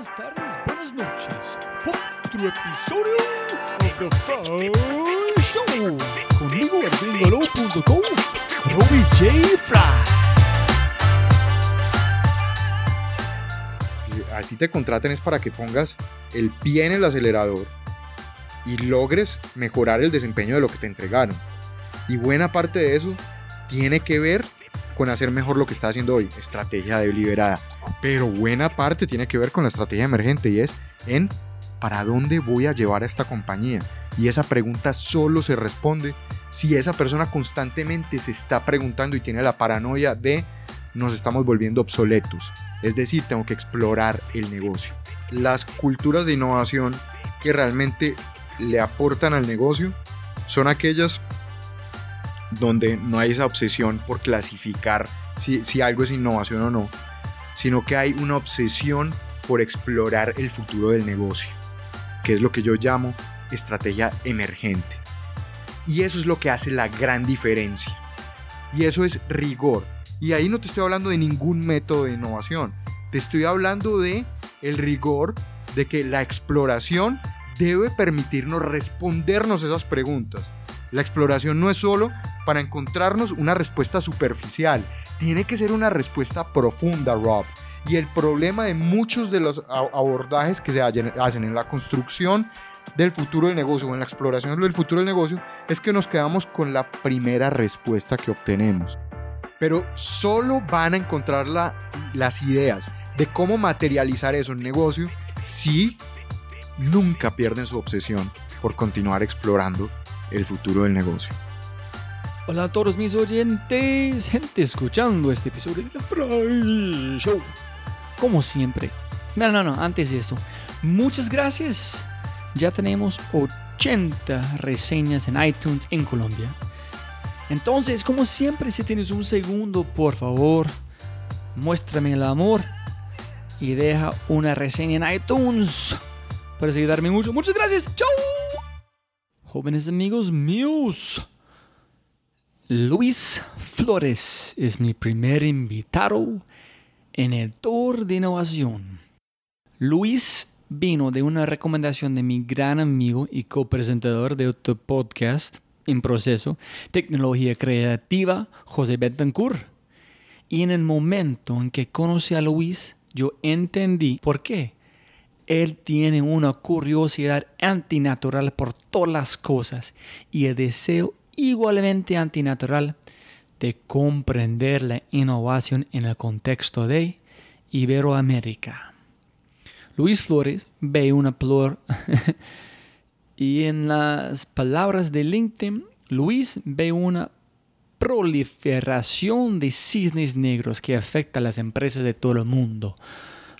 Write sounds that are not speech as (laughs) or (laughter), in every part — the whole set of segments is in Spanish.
buenas tardes, buenas noches. Otro episodio of The Fry Show. Conmigo en gringolo.com, Robbie J. Fry. a ti te contraten es para que pongas el pie en el acelerador y logres mejorar el desempeño de lo que te entregaron. Y buena parte de eso tiene que ver con hacer mejor lo que está haciendo hoy, estrategia deliberada. Pero buena parte tiene que ver con la estrategia emergente y es en para dónde voy a llevar a esta compañía. Y esa pregunta solo se responde si esa persona constantemente se está preguntando y tiene la paranoia de nos estamos volviendo obsoletos. Es decir, tengo que explorar el negocio. Las culturas de innovación que realmente le aportan al negocio son aquellas donde no hay esa obsesión por clasificar si, algo es innovación o no, sino que hay una obsesión por explorar el futuro del negocio, que es lo que yo llamo estrategia emergente. Y eso es lo que hace la gran diferencia. Y eso es rigor. Y ahí no te estoy hablando de ningún método de innovación. Te estoy hablando de el rigor de que la exploración debe permitirnos respondernos esas preguntas. La exploración no es solo para encontrarnos una respuesta superficial, tiene que ser una respuesta profunda, Rob. Y el problema de muchos de los abordajes que se hacen en la construcción del futuro del negocio o en la exploración del futuro del negocio es que nos quedamos con la primera respuesta que obtenemos. Pero solo van a encontrar las ideas de cómo materializar eso en negocio si nunca pierden su obsesión por continuar explorando el futuro del negocio. Hola a todos mis oyentes, gente escuchando este episodio de Fry Show. Como siempre. No, no, no, antes de esto. Muchas gracias. Ya tenemos 80 reseñas en iTunes en Colombia. Entonces, como siempre, si tienes un segundo, por favor, muéstrame el amor y deja una reseña en iTunes para ayudarme mucho. Muchas gracias. Chao. Jóvenes amigos míos. Luis Flores es mi primer invitado en el Tour de Innovación. Luis vino de una recomendación de mi gran amigo y copresentador de otro podcast en proceso, Tecnología Creativa, José Betancourt. Y en el momento en que conocí a Luis, yo entendí por qué. Él tiene una curiosidad antinatural por todas las cosas y el deseo igualmente antinatural de comprender la innovación en el contexto de Iberoamérica. Luis Flores ve una flor (laughs) y en las palabras de LinkedIn, Luis ve una proliferación de cisnes negros que afecta a las empresas de todo el mundo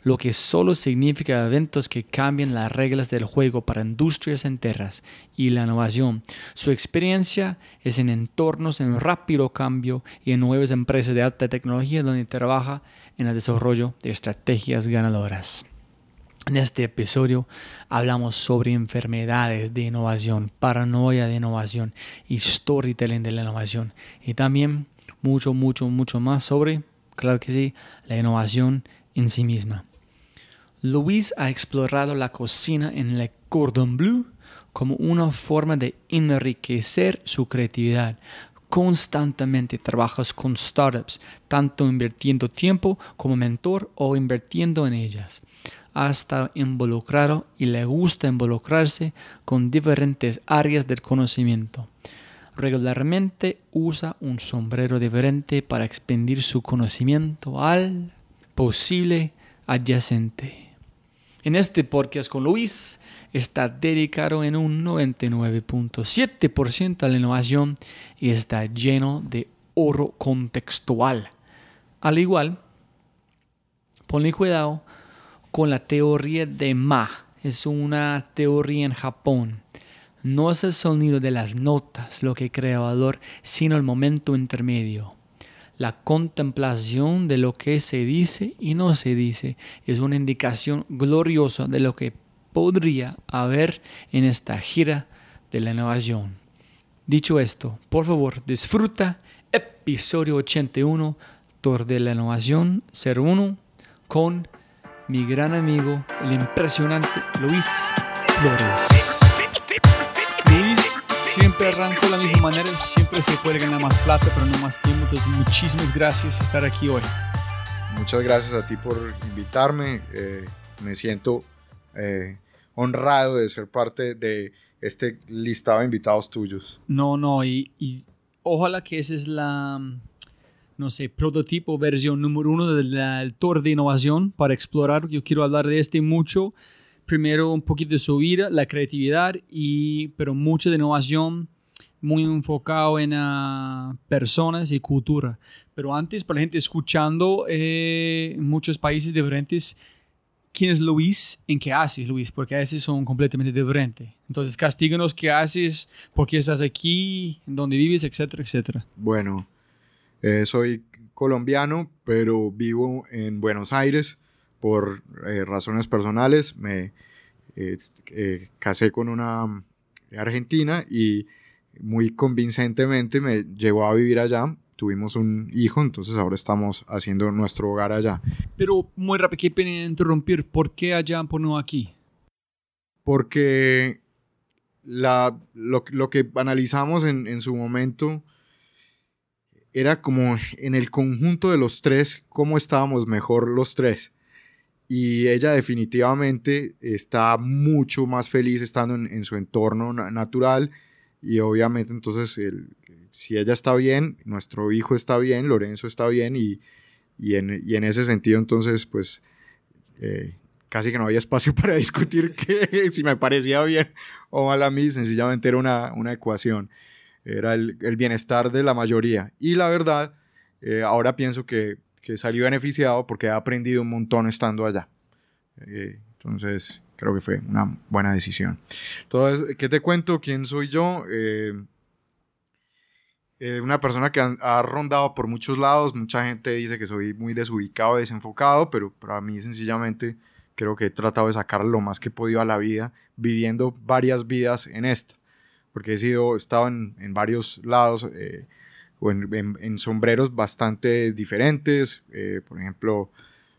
lo que solo significa eventos que cambian las reglas del juego para industrias enteras y la innovación. Su experiencia es en entornos en rápido cambio y en nuevas empresas de alta tecnología donde trabaja en el desarrollo de estrategias ganadoras. En este episodio hablamos sobre enfermedades de innovación, paranoia de innovación y storytelling de la innovación. Y también mucho, mucho, mucho más sobre, claro que sí, la innovación en sí misma. Luis ha explorado la cocina en Le Cordon Bleu como una forma de enriquecer su creatividad. Constantemente trabajas con startups, tanto invirtiendo tiempo como mentor o invirtiendo en ellas. Ha estado involucrado y le gusta involucrarse con diferentes áreas del conocimiento. Regularmente usa un sombrero diferente para expandir su conocimiento al posible adyacente. En este podcast con Luis está dedicado en un 99.7% a la innovación y está lleno de oro contextual. Al igual, ponle cuidado con la teoría de Ma. Es una teoría en Japón. No es el sonido de las notas lo que crea valor, sino el momento intermedio. La contemplación de lo que se dice y no se dice es una indicación gloriosa de lo que podría haber en esta gira de la innovación. Dicho esto, por favor, disfruta episodio 81, Tour de la Innovación 01, con mi gran amigo, el impresionante Luis Flores. Siempre arranca de la misma manera, siempre se puede ganar más plata, pero no más tiempo. Entonces, muchísimas gracias por estar aquí hoy. Muchas gracias a ti por invitarme. Eh, me siento eh, honrado de ser parte de este listado de invitados tuyos. No, no, y, ojalá que esa es la, no sé, prototipo, versión número uno del tour de innovación para explorar. Yo quiero hablar de este mucho. Primero un poquito de su vida, la creatividad, y, pero mucho de innovación muy enfocado en uh, personas y cultura. Pero antes, para la gente escuchando eh, en muchos países diferentes, quién es Luis, en qué haces Luis, porque a veces son completamente diferentes. Entonces, castíganos qué haces, por qué estás aquí, en dónde vives, etcétera, etcétera. Bueno, eh, soy colombiano, pero vivo en Buenos Aires por eh, razones personales. Me eh, casé con una argentina y muy convincentemente me llevó a vivir allá tuvimos un hijo, entonces ahora estamos haciendo nuestro hogar allá. Pero muy rápido, qué pena interrumpir, ¿por qué allá, por no aquí? Porque la, lo, lo, que analizamos en, en, su momento era como en el conjunto de los tres, cómo estábamos mejor los tres. Y ella definitivamente está mucho más feliz estando en, su entorno natural y obviamente entonces si ella está bien, nuestro hijo está bien, Lorenzo está bien y, y, en, y en, ese sentido entonces pues eh, casi que no había espacio (laughs) para discutir que, si me parecía bien o mal a mí, sencillamente era una, una ecuación, era el, el, bienestar de la mayoría. Y la verdad eh, ahora pienso que, que salió beneficiado porque he aprendido un montón estando allá. Eh, entonces, creo que fue una buena decisión. Entonces, ¿qué te cuento? ¿Quién soy yo? Eh, eh, una persona que ha, rondado por muchos lados. Mucha gente dice que soy muy desubicado, desenfocado, pero para mí sencillamente creo que he tratado de sacar lo más que he podido a la vida, viviendo varias vidas en esta. Porque he sido, estado en, en varios lados eh, o en, en, sombreros bastante diferentes. por ejemplo,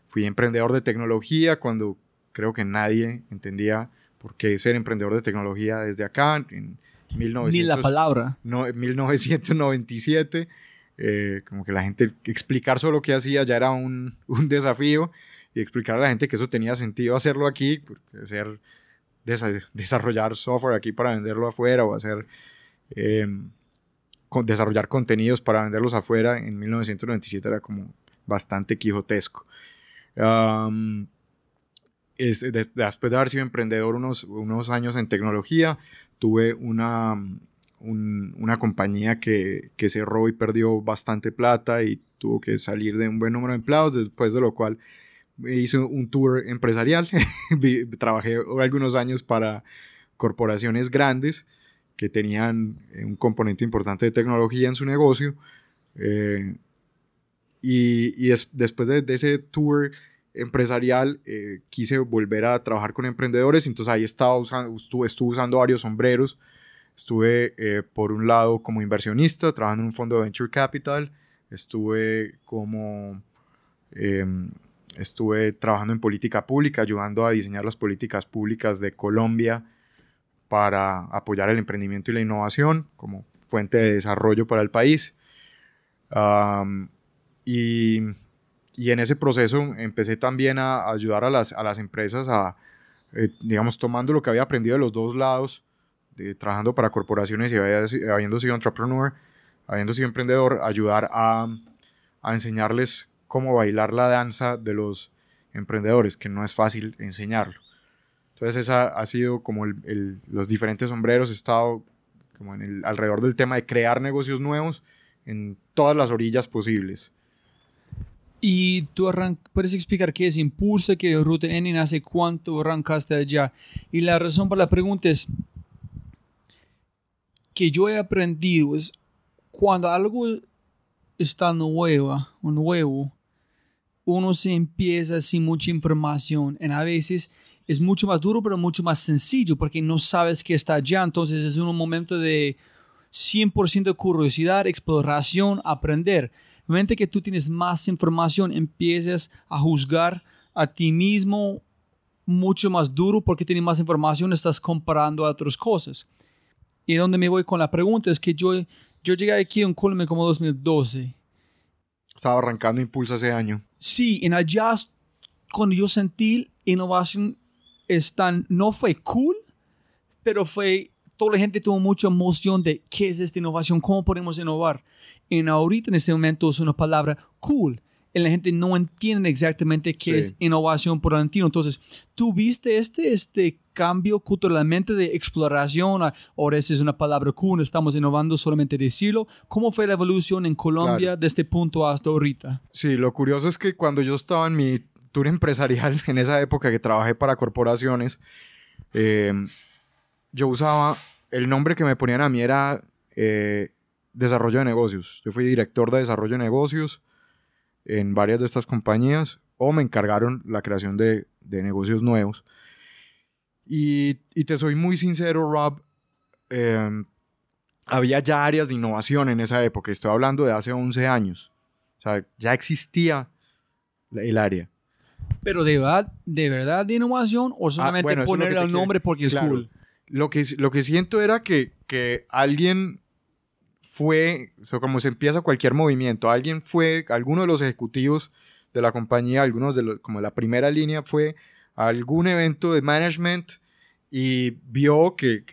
fui emprendedor de tecnología cuando creo que nadie entendía por qué ser emprendedor de tecnología desde acá, en 1900, Ni la palabra. No, 1997. Eh, como que la gente explicar solo qué hacía ya era un, (laughs) un, desafío y explicar a la gente que eso tenía sentido hacerlo aquí, hacer, desarrollar software aquí para venderlo afuera o hacer eh, desarrollar contenidos para venderlos afuera en 1997 era como bastante quijotesco. Um, después de haber sido emprendedor unos, unos años en tecnología, tuve una, una compañía que, que, cerró y perdió bastante plata y tuvo que salir de un buen número de empleados, después de lo cual hice un tour empresarial. (laughs) Trabajé algunos años para corporaciones grandes que tenían un componente importante de tecnología en su negocio. Eh, y, y después de, ese tour empresarial, eh, quise volver a trabajar con emprendedores, entonces ahí estaba usando, estuve, estuve usando varios sombreros. Estuve eh, por un lado como inversionista, trabajando en un fondo de venture capital, estuve como em, estuve trabajando en política pública, ayudando a diseñar las políticas públicas de Colombia para apoyar el emprendimiento y la innovación como fuente de desarrollo para el país. y y en ese proceso empecé también a ayudar a las, a las empresas a, eh, digamos, tomando lo que había aprendido de los dos lados, trabajando para corporaciones y habiendo sido entrepreneur, habiendo sido emprendedor, ayudar a, a enseñarles cómo bailar la danza de los emprendedores, que no es fácil enseñarlo. Entonces, esa ha sido como el, los diferentes sombreros, he estado como en el, alrededor del tema de crear negocios nuevos en todas las orillas posibles. Y tú puedes explicar qué es Impulsa, qué es Ruta N, hace cuánto arrancaste allá. Y la razón para la pregunta es que yo he aprendido es cuando algo está nuevo, uno se empieza sin mucha información. Y a veces es mucho más duro, pero mucho más sencillo porque no sabes qué está allá. Entonces es un momento de 100% de curiosidad, exploración, aprender momento que tú tienes más información, empiezas a juzgar a ti mismo mucho más duro porque tienes más información, estás comparando a otras cosas. Y donde me voy con la pregunta es que yo, yo llegué aquí en Colombia como 2012. Estaba arrancando Impulsa ese año. Sí, en allá cuando yo sentí innovación están, no fue cool, pero fue, toda la gente tuvo mucha emoción de qué es esta innovación, cómo podemos innovar. En ahorita, en este momento, es una palabra cool. Y la gente no entiende exactamente qué es innovación por Valentino. Entonces, ¿tú viste este, este cambio culturalmente de exploración? Ahora esa es una palabra cool, estamos innovando solamente decirlo. ¿Cómo fue la evolución en Colombia desde este punto hasta ahorita? Sí, lo curioso es que cuando yo estaba en mi tour empresarial, (laughs) en esa época que trabajé para corporaciones, eh, yo usaba, el nombre que me ponían a mí era eh, desarrollo de negocios. Yo fui director de desarrollo de negocios en varias de estas compañías o me encargaron la creación de, negocios nuevos. Y, te soy muy sincero, Rob, em, había ya áreas de innovación en esa época, estoy hablando de hace 11 años. O sea, ya existía el área. Pero de verdad, de verdad de innovación o ah, solamente ponerle el nombre porque es cool. Lo que, lo que siento era que, que alguien fue, o como se empieza cualquier movimiento, alguien fue, alguno de los ejecutivos de la compañía, algunos de los, como la primera línea fue a algún evento de management y vio que,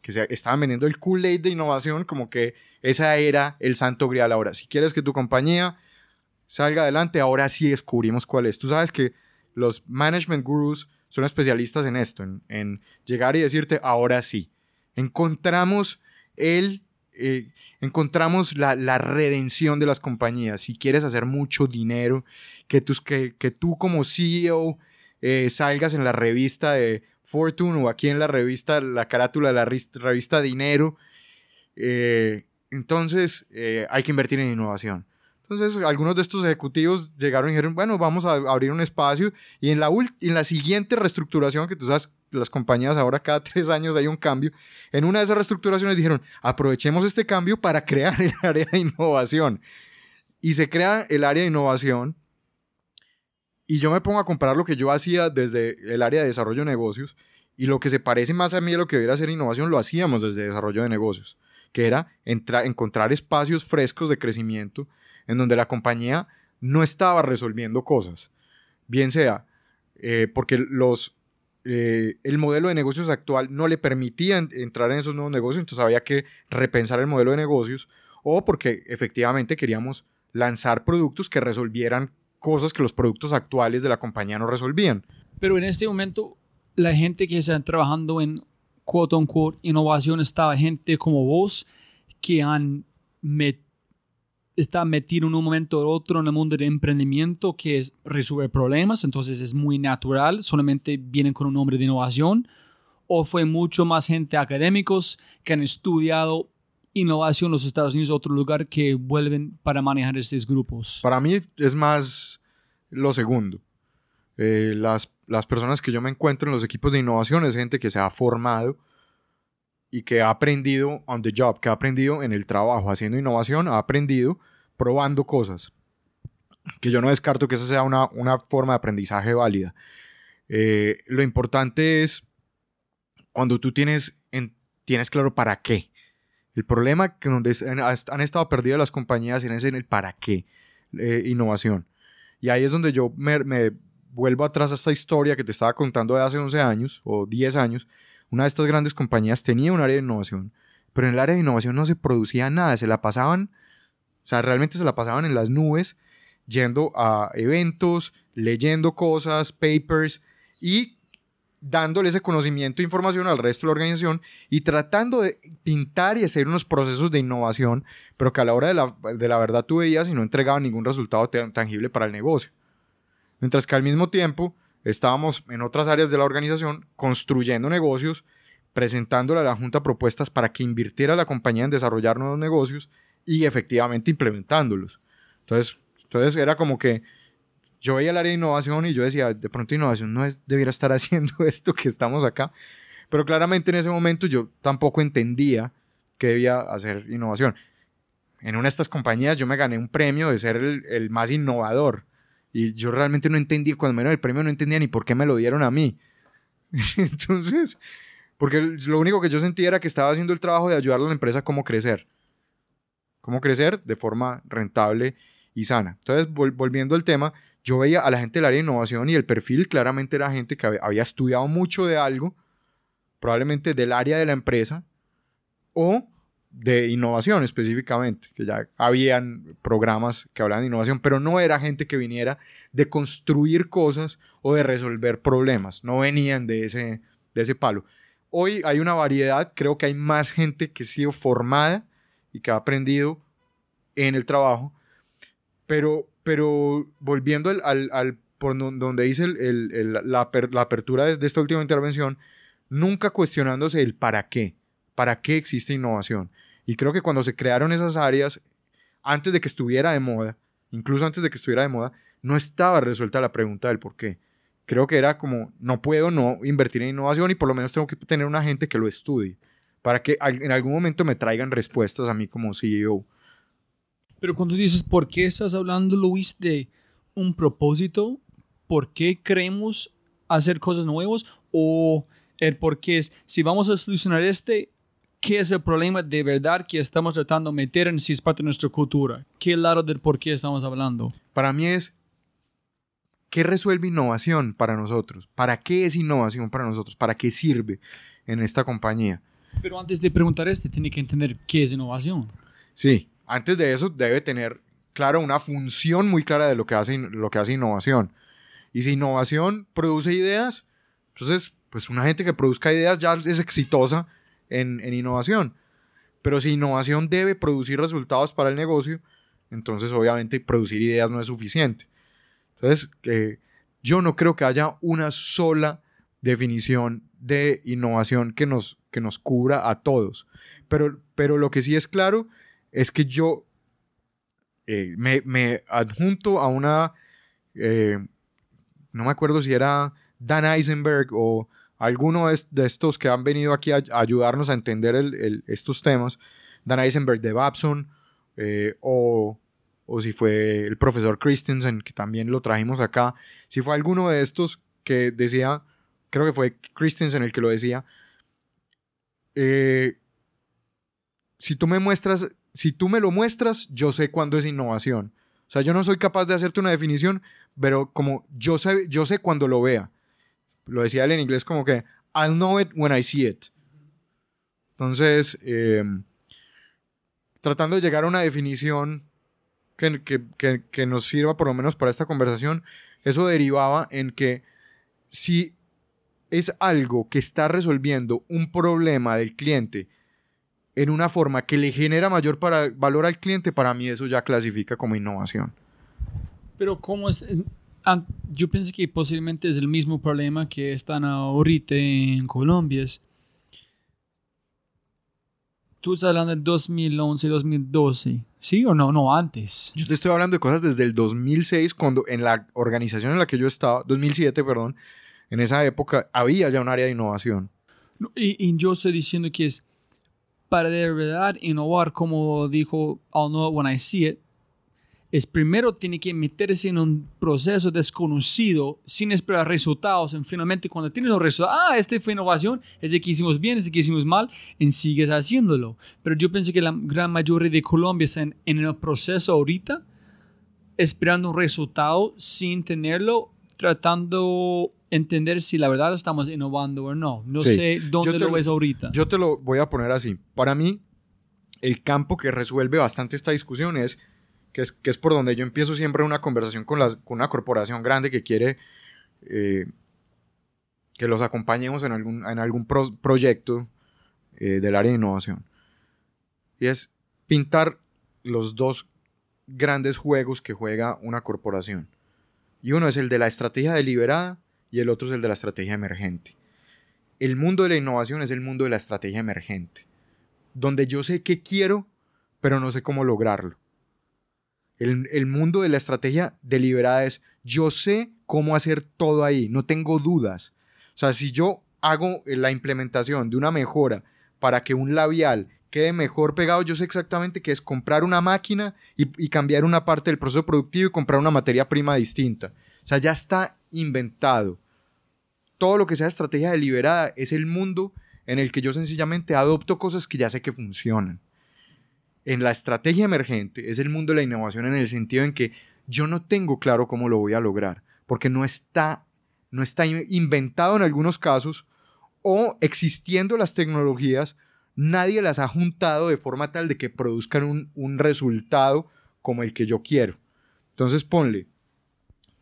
que, se estaban vendiendo el Kool-Aid de innovación, como que esa era el santo grial ahora. Si quieres que tu compañía salga adelante, ahora sí descubrimos cuál es. Tú sabes que los management gurus son especialistas en esto, en, llegar y decirte, ahora sí. Encontramos el eh, encontramos la, redención de las compañías. Si quieres hacer mucho dinero, que, tus, que, que tú como CEO eh, salgas en la revista de Fortune o aquí en la revista, la carátula de la revista Dinero, eh, entonces hay que invertir en innovación. Entonces, algunos de estos ejecutivos llegaron y dijeron, bueno, vamos a abrir un espacio. Y en la, en la siguiente reestructuración, que tú sabes, las compañías ahora cada (laughs) tres años hay un cambio, en una de esas reestructuraciones dijeron, aprovechemos este cambio para crear el (laughs) área de innovación. Y se crea el área de innovación. Y yo me pongo a comparar lo que yo hacía desde el área de desarrollo de negocios y lo que se parece más a mí a lo que debería ser innovación, lo hacíamos desde desarrollo de negocios, que era encontrar espacios frescos de crecimiento en donde la compañía no estaba resolviendo cosas. Bien sea eh, porque los, eh, el modelo de negocios actual no le permitía entrar en esos nuevos negocios, entonces había que repensar el modelo de negocios, o porque efectivamente queríamos lanzar productos que resolvieran cosas que los productos actuales de la compañía no resolvían. Pero en este momento, la gente que está trabajando en quote unquote innovación está gente como vos que han metido está metido en un momento u otro en el mundo de emprendimiento que es resolver problemas, entonces es muy natural, solamente vienen con un nombre de innovación, o fue mucho más gente académicos que han estudiado innovación en los Estados Unidos, otro lugar que vuelven para manejar estos grupos? Para mí es más lo segundo. Eh, las, las personas que yo me encuentro en los equipos de innovación es gente que se ha formado y que ha aprendido on the job, que ha aprendido en el trabajo, haciendo innovación, ha aprendido probando cosas. Que yo no descarto que esa sea una, forma de aprendizaje válida. Eh, lo importante es cuando tú tienes, tienes claro para qué. El problema que donde han estado perdidas las compañías es en el para qué eh, innovación. Y ahí es donde yo me, me, vuelvo atrás a esta historia que te estaba contando de hace 11 años o 10 años, una de estas grandes compañías tenía un área de innovación, pero en el área de innovación no se producía nada, se la pasaban, o sea, realmente se la pasaban en las nubes, yendo a eventos, leyendo cosas, papers y dándole ese conocimiento e información al resto de la organización y tratando de pintar y hacer unos procesos de innovación, pero que a la hora de la, de la verdad tú veías y no entregaban ningún resultado tangible para el negocio. Mientras que al mismo tiempo estábamos en otras áreas de la organización construyendo negocios, presentándole a la Junta propuestas para que invirtiera la compañía en desarrollar nuevos negocios y efectivamente implementándolos. Entonces, entonces era como que yo veía el área de innovación y yo decía, de pronto innovación no es, debiera estar (laughs) haciendo esto que estamos acá. Pero claramente en ese momento yo tampoco entendía que debía hacer innovación. En una de estas compañías yo me gané un premio de ser el, el más innovador Y yo realmente no entendía, cuando me dieron el premio no entendía ni por qué me lo dieron a mí. (laughs) Entonces, porque lo único que yo sentía era que estaba haciendo el trabajo de ayudar a la empresa a cómo crecer. Cómo crecer de forma rentable y sana. Entonces, volviendo al tema, yo veía a la gente del área de innovación y el perfil claramente era gente que había estudiado mucho de algo, probablemente del área de la empresa, o de innovación específicamente, que ya habían programas que hablaban de innovación, pero no era gente que viniera de construir cosas o de resolver problemas, no venían de ese, de ese palo. Hoy hay una variedad, creo que hay más gente que ha sido formada y que ha aprendido en el trabajo, pero, pero volviendo al, al, por donde dice el, la, la apertura de esta última intervención, nunca cuestionándose el para qué, para qué existe innovación y creo que cuando se crearon esas áreas, antes de que estuviera de moda, incluso antes de que estuviera de moda, no estaba resuelta la pregunta del por qué. Creo que era como, no puedo no invertir en innovación y por lo menos tengo que tener una gente que lo estudie para que en algún momento me traigan respuestas a mí como CEO. Pero cuando dices, ¿por qué estás hablando, Luis, de un propósito? ¿Por qué queremos hacer cosas nuevas? ¿O el por qué es, si vamos a solucionar este, qué es el problema de verdad que estamos tratando de meter en si es parte de nuestra cultura. ¿Qué lado del por qué estamos hablando? Para mí es, ¿qué resuelve innovación para nosotros? ¿Para qué es innovación para nosotros? ¿Para qué sirve en esta compañía? Pero antes de preguntar este, tiene que entender qué es innovación. Sí, antes de eso debe tener, claro, una función muy clara de lo que hace, lo que hace innovación. Y si innovación produce ideas, entonces, pues una gente que produzca ideas ya es exitosa en, innovación. Pero si innovación debe producir resultados para el negocio, entonces obviamente producir ideas no es suficiente. Entonces, yo no creo que haya una sola definición de innovación que nos, que nos cubra a todos. Pero, pero lo que sí es claro es que yo eh, me, adjunto a una, eh, no me acuerdo si era Dan Eisenberg o alguno de estos que han venido aquí a, ayudarnos a entender estos temas, Dan Eisenberg de Babson, eh, o, si fue el profesor Christensen, que también lo trajimos acá, si fue alguno de estos que decía, creo que fue Christensen el que lo decía, eh, si tú me muestras, si tú me lo muestras, yo sé cuándo es innovación. O sea, yo no soy capaz de hacerte una definición, pero como yo sé, yo sé cuando lo vea lo decía él en inglés como que I'll know it when I see it. Entonces, em, tratando de llegar a una definición que, que, que, nos sirva por lo menos para esta conversación, eso derivaba en que si es algo que está resolviendo un problema del cliente en una forma que le genera mayor para, valor al cliente, para mí eso ya clasifica como innovación. Pero ¿cómo es? Yo pienso que posiblemente es el mismo problema que están ahorita en Colombia. Tú estás hablando de 2011, 2012, ¿sí o no? No, antes. Yo te estoy hablando de cosas desde el 2006, cuando en la organización en la que yo estaba, 2007, perdón, en esa época había ya un área de innovación. Y, y yo estoy diciendo que es para de verdad innovar, como dijo I'll know it when I see it, es primero tiene que meterse en un proceso desconocido sin esperar resultados. Y finalmente cuando tienes los resultados, ah, esta fue innovación, es de que hicimos bien, es de que hicimos mal, y sigues haciéndolo. Pero yo pienso que la gran mayoría de Colombia están en el proceso ahorita, esperando un resultado sin tenerlo, tratando de entender si la verdad estamos innovando o no. No sé dónde lo ves ahorita. Yo te lo voy a poner así. Para mí, el campo que resuelve bastante esta discusión es que es, que es por donde yo empiezo siempre una conversación con, las, con una corporación grande que quiere eh, que los acompañemos en algún, en algún proyecto eh, del área de innovación. Y es pintar los dos grandes juegos que juega una corporación. Y uno es el de la estrategia deliberada y el otro es el de la estrategia emergente. El mundo de la innovación es el mundo de la estrategia emergente, donde yo sé qué quiero, pero no sé cómo lograrlo. El, mundo de la estrategia deliberada es, yo sé cómo hacer todo ahí, no tengo dudas. O sea, si yo hago la implementación de una mejora para que un labial quede mejor pegado. Yo sé exactamente que es comprar una máquina y, y cambiar una parte del proceso productivo y comprar una materia prima distinta. O sea, ya está inventado. Todo lo que sea estrategia deliberada es el mundo en el que yo sencillamente adopto cosas que ya sé que funcionan. En la estrategia emergente es el mundo de la innovación en el sentido en que yo no tengo claro cómo lo voy a lograr, porque no está, no está inventado en algunos casos o existiendo las tecnologías, nadie las ha juntado de forma tal de que produzcan un, un resultado como el que yo quiero. Entonces ponle,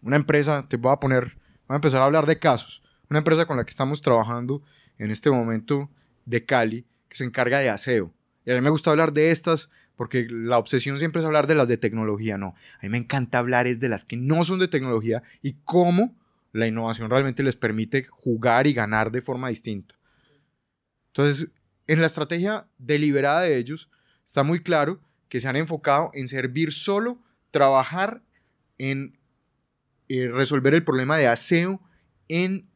una empresa, te voy a poner, voy a empezar a hablar de casos, una empresa con la que estamos trabajando en este momento de Cali, que se encarga de aseo. Y a mí me gusta hablar de estas porque la obsesión siempre es hablar de las de tecnología, no. A mí me encanta hablar es de las que no son de tecnología y cómo la innovación realmente les permite jugar y ganar de forma distinta. Entonces, en la estrategia deliberada de ellos, está muy claro que se han enfocado en servir solo, trabajar en eh, resolver el problema de aseo en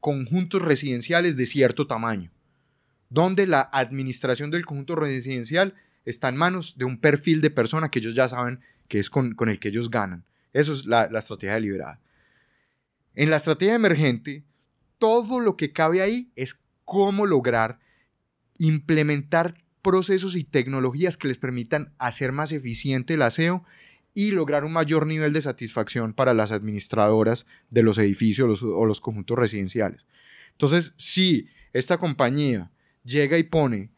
conjuntos residenciales de cierto tamaño, donde la administración del conjunto residencial está en manos de un perfil de persona que ellos ya saben que es con, el que ellos ganan. Eso es la, la estrategia deliberada. En la estrategia emergente, todo lo que cabe ahí es cómo lograr implementar procesos y tecnologías que les permitan hacer más eficiente el aseo y lograr un mayor nivel de satisfacción para las administradoras de los edificios o los conjuntos residenciales. Entonces, si esta compañía llega y pone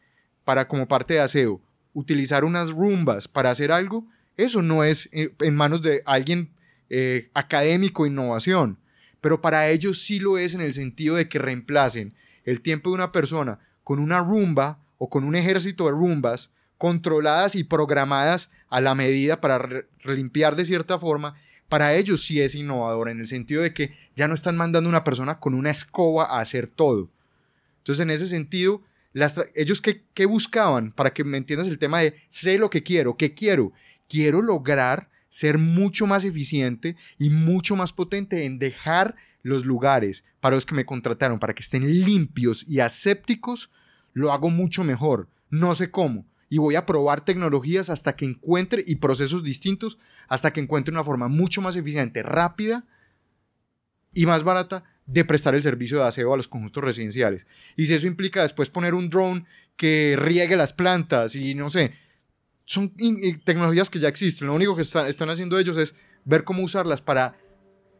para como parte de aseo utilizar unas rumbas para hacer algo, eso no es eh, en manos de alguien eh, académico innovación, pero para ellos sí lo es en el sentido de que reemplacen el tiempo de una persona con una rumba o con un ejército de rumbas controladas y programadas a la medida para limpiar de cierta forma, para ellos sí es innovador, en el sentido de que ya no están mandando una persona con una escoba a hacer todo. Entonces, en ese sentido, ellos qué, qué buscaban, para que me entiendas el tema de sé lo que quiero, qué quiero, quiero lograr ser mucho más eficiente y mucho más potente en dejar los lugares para los que me contrataron, para que estén limpios y asépticos, lo hago mucho mejor. No sé cómo, y voy a probar tecnologías hasta que encuentre y procesos distintos hasta que encuentre una forma mucho más eficiente, rápida y más barata de prestar el servicio de aseo a los conjuntos residenciales. Y si eso implica después poner un drone que riegue las plantas y no sé, son tecnologías que ya existen. Lo único que están haciendo ellos es ver cómo usarlas para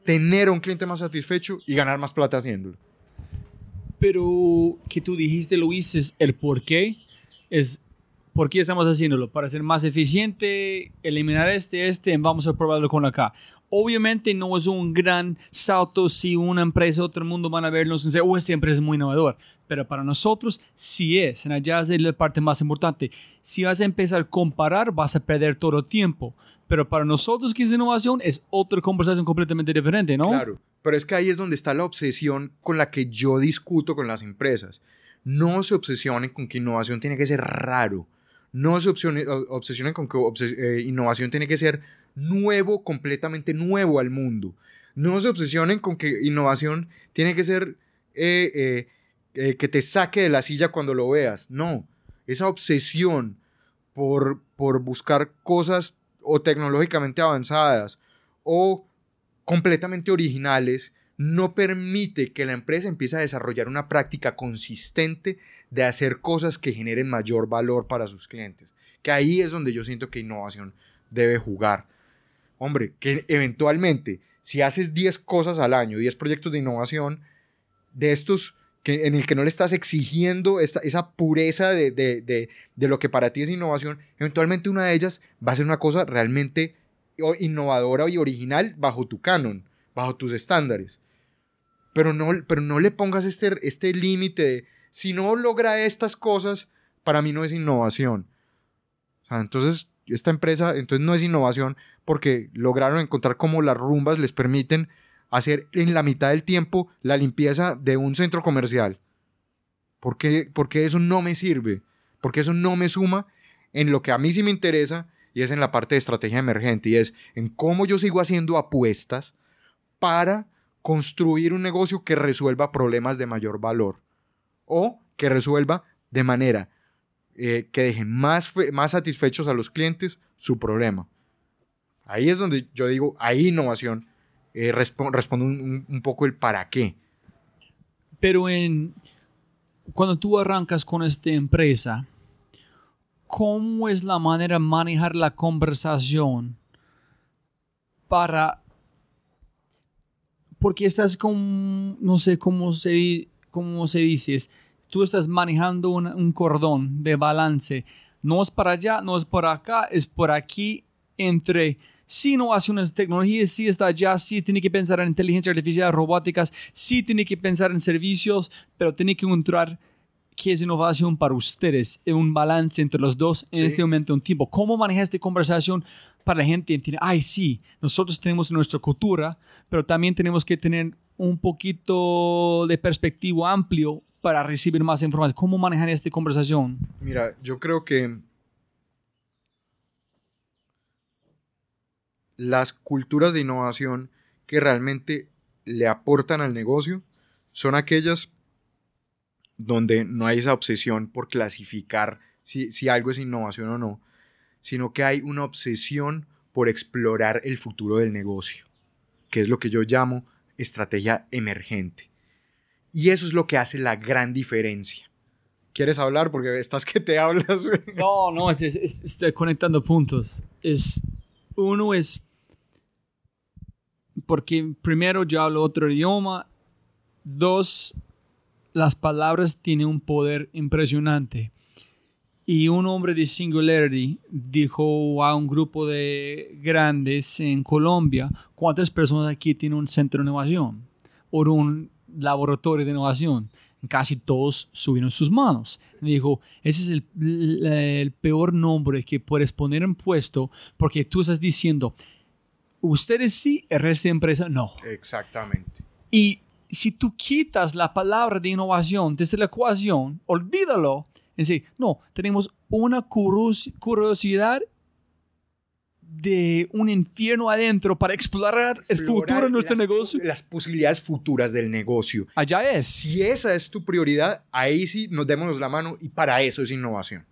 tener a un cliente más satisfecho y ganar más plata haciéndolo. Pero que tú dijiste, Luis, es el por qué es ¿Por qué estamos haciéndolo? Para ser más eficiente, eliminar este, este, vamos a probarlo con acá. Obviamente no es un gran salto si una empresa otro mundo van a vernos y decir, oh, esta empresa es muy innovadora. Pero para nosotros sí es. Allá es la parte más importante. Si vas a empezar a comparar, vas a perder todo el tiempo. Pero para nosotros que es innovación es otra conversación completamente diferente, ¿no? Claro, pero es que ahí es donde está la obsesión con la que yo discuto con las empresas. No se obsesionen con que innovación tiene que ser raro no se obsesionen con que eh, innovación tiene que ser nuevo, completamente nuevo al mundo. No se obsesionen con que innovación tiene que ser eh, eh, que te saque de la silla cuando lo veas. No, esa obsesión por, por buscar cosas o tecnológicamente avanzadas o completamente originales no permite que la empresa empiece a desarrollar una práctica consistente de hacer cosas que generen mayor valor para sus clientes. Que ahí es donde yo siento que innovación debe jugar. Hombre, que eventualmente, si haces 10 cosas al año, 10 proyectos de innovación, de estos que, en el que no le estás exigiendo esa pureza de, de lo que para ti es innovación, eventualmente una de ellas va a ser una cosa realmente innovadora y original bajo tu canon, bajo tus estándares pero no, pero no le pongas este, este límite si no logra estas cosas, para mí no es innovación. entonces, esta empresa, entonces no es innovación porque lograron encontrar cómo las rumbas les permiten hacer en la mitad del tiempo la limpieza de un centro comercial. Porque, porque eso no me sirve, porque eso no me suma en lo que a mí sí me interesa y es en la parte de estrategia emergente y es en cómo yo sigo haciendo apuestas para construir un negocio que resuelva problemas de mayor valor o que resuelva de manera eh, que deje más, más satisfechos a los clientes, su problema. Ahí es donde yo digo, ahí innovación eh, responde un, un, poco el para qué. Pero en, cuando tú arrancas con esta empresa, ¿cómo es la manera de manejar la conversación para... Porque estás con, no sé cómo se, cómo se dice, tú estás manejando un, cordón de balance. No es para allá, no es por acá, es por aquí entre sí innovaciones, tecnologías, sí está allá, sí tiene que pensar en inteligencia artificial, robóticas, sí tiene que pensar en servicios, pero tiene que encontrar qué es innovación para ustedes, un balance entre los dos en este momento un tiempo. ¿Cómo manejar esta conversación para la gente entiende, ay, sí, nosotros tenemos nuestra cultura, pero también tenemos que tener un poquito de perspectiva amplio para recibir más información? ¿Cómo manejar esta conversación? Mira, yo creo que las culturas de innovación que realmente le aportan al negocio son aquellas donde no hay esa obsesión por clasificar si, si, algo es innovación o no, sino que hay una obsesión por explorar el futuro del negocio, que es lo que yo llamo estrategia emergente. Y eso es lo que hace la gran diferencia. ¿Quieres hablar? Porque estás que te hablas. (laughs) No, no, estoy conectando puntos. Es, uno es porque primero yo hablo otro idioma. Dos, las palabras tienen un poder impresionante. Y un hombre de Singularity dijo a un grupo de grandes en Colombia, ¿cuántas personas aquí tienen un centro de innovación? O un laboratorio de innovación. Casi todos subieron sus manos. Dijo, ese es el, peor nombre que puedes poner en puesto porque tú estás diciendo, ustedes sí, el resto de empresa no. Exactamente. Y si tú quitas la palabra de innovación desde la ecuación, olvídalo. Es decir, no, tenemos una curiosidad de un infierno adentro para explorar, el futuro de nuestro negocio. Las posibilidades futuras del negocio. Allá es. Si esa es tu prioridad, ahí sí nos demos la mano y para eso es innovación.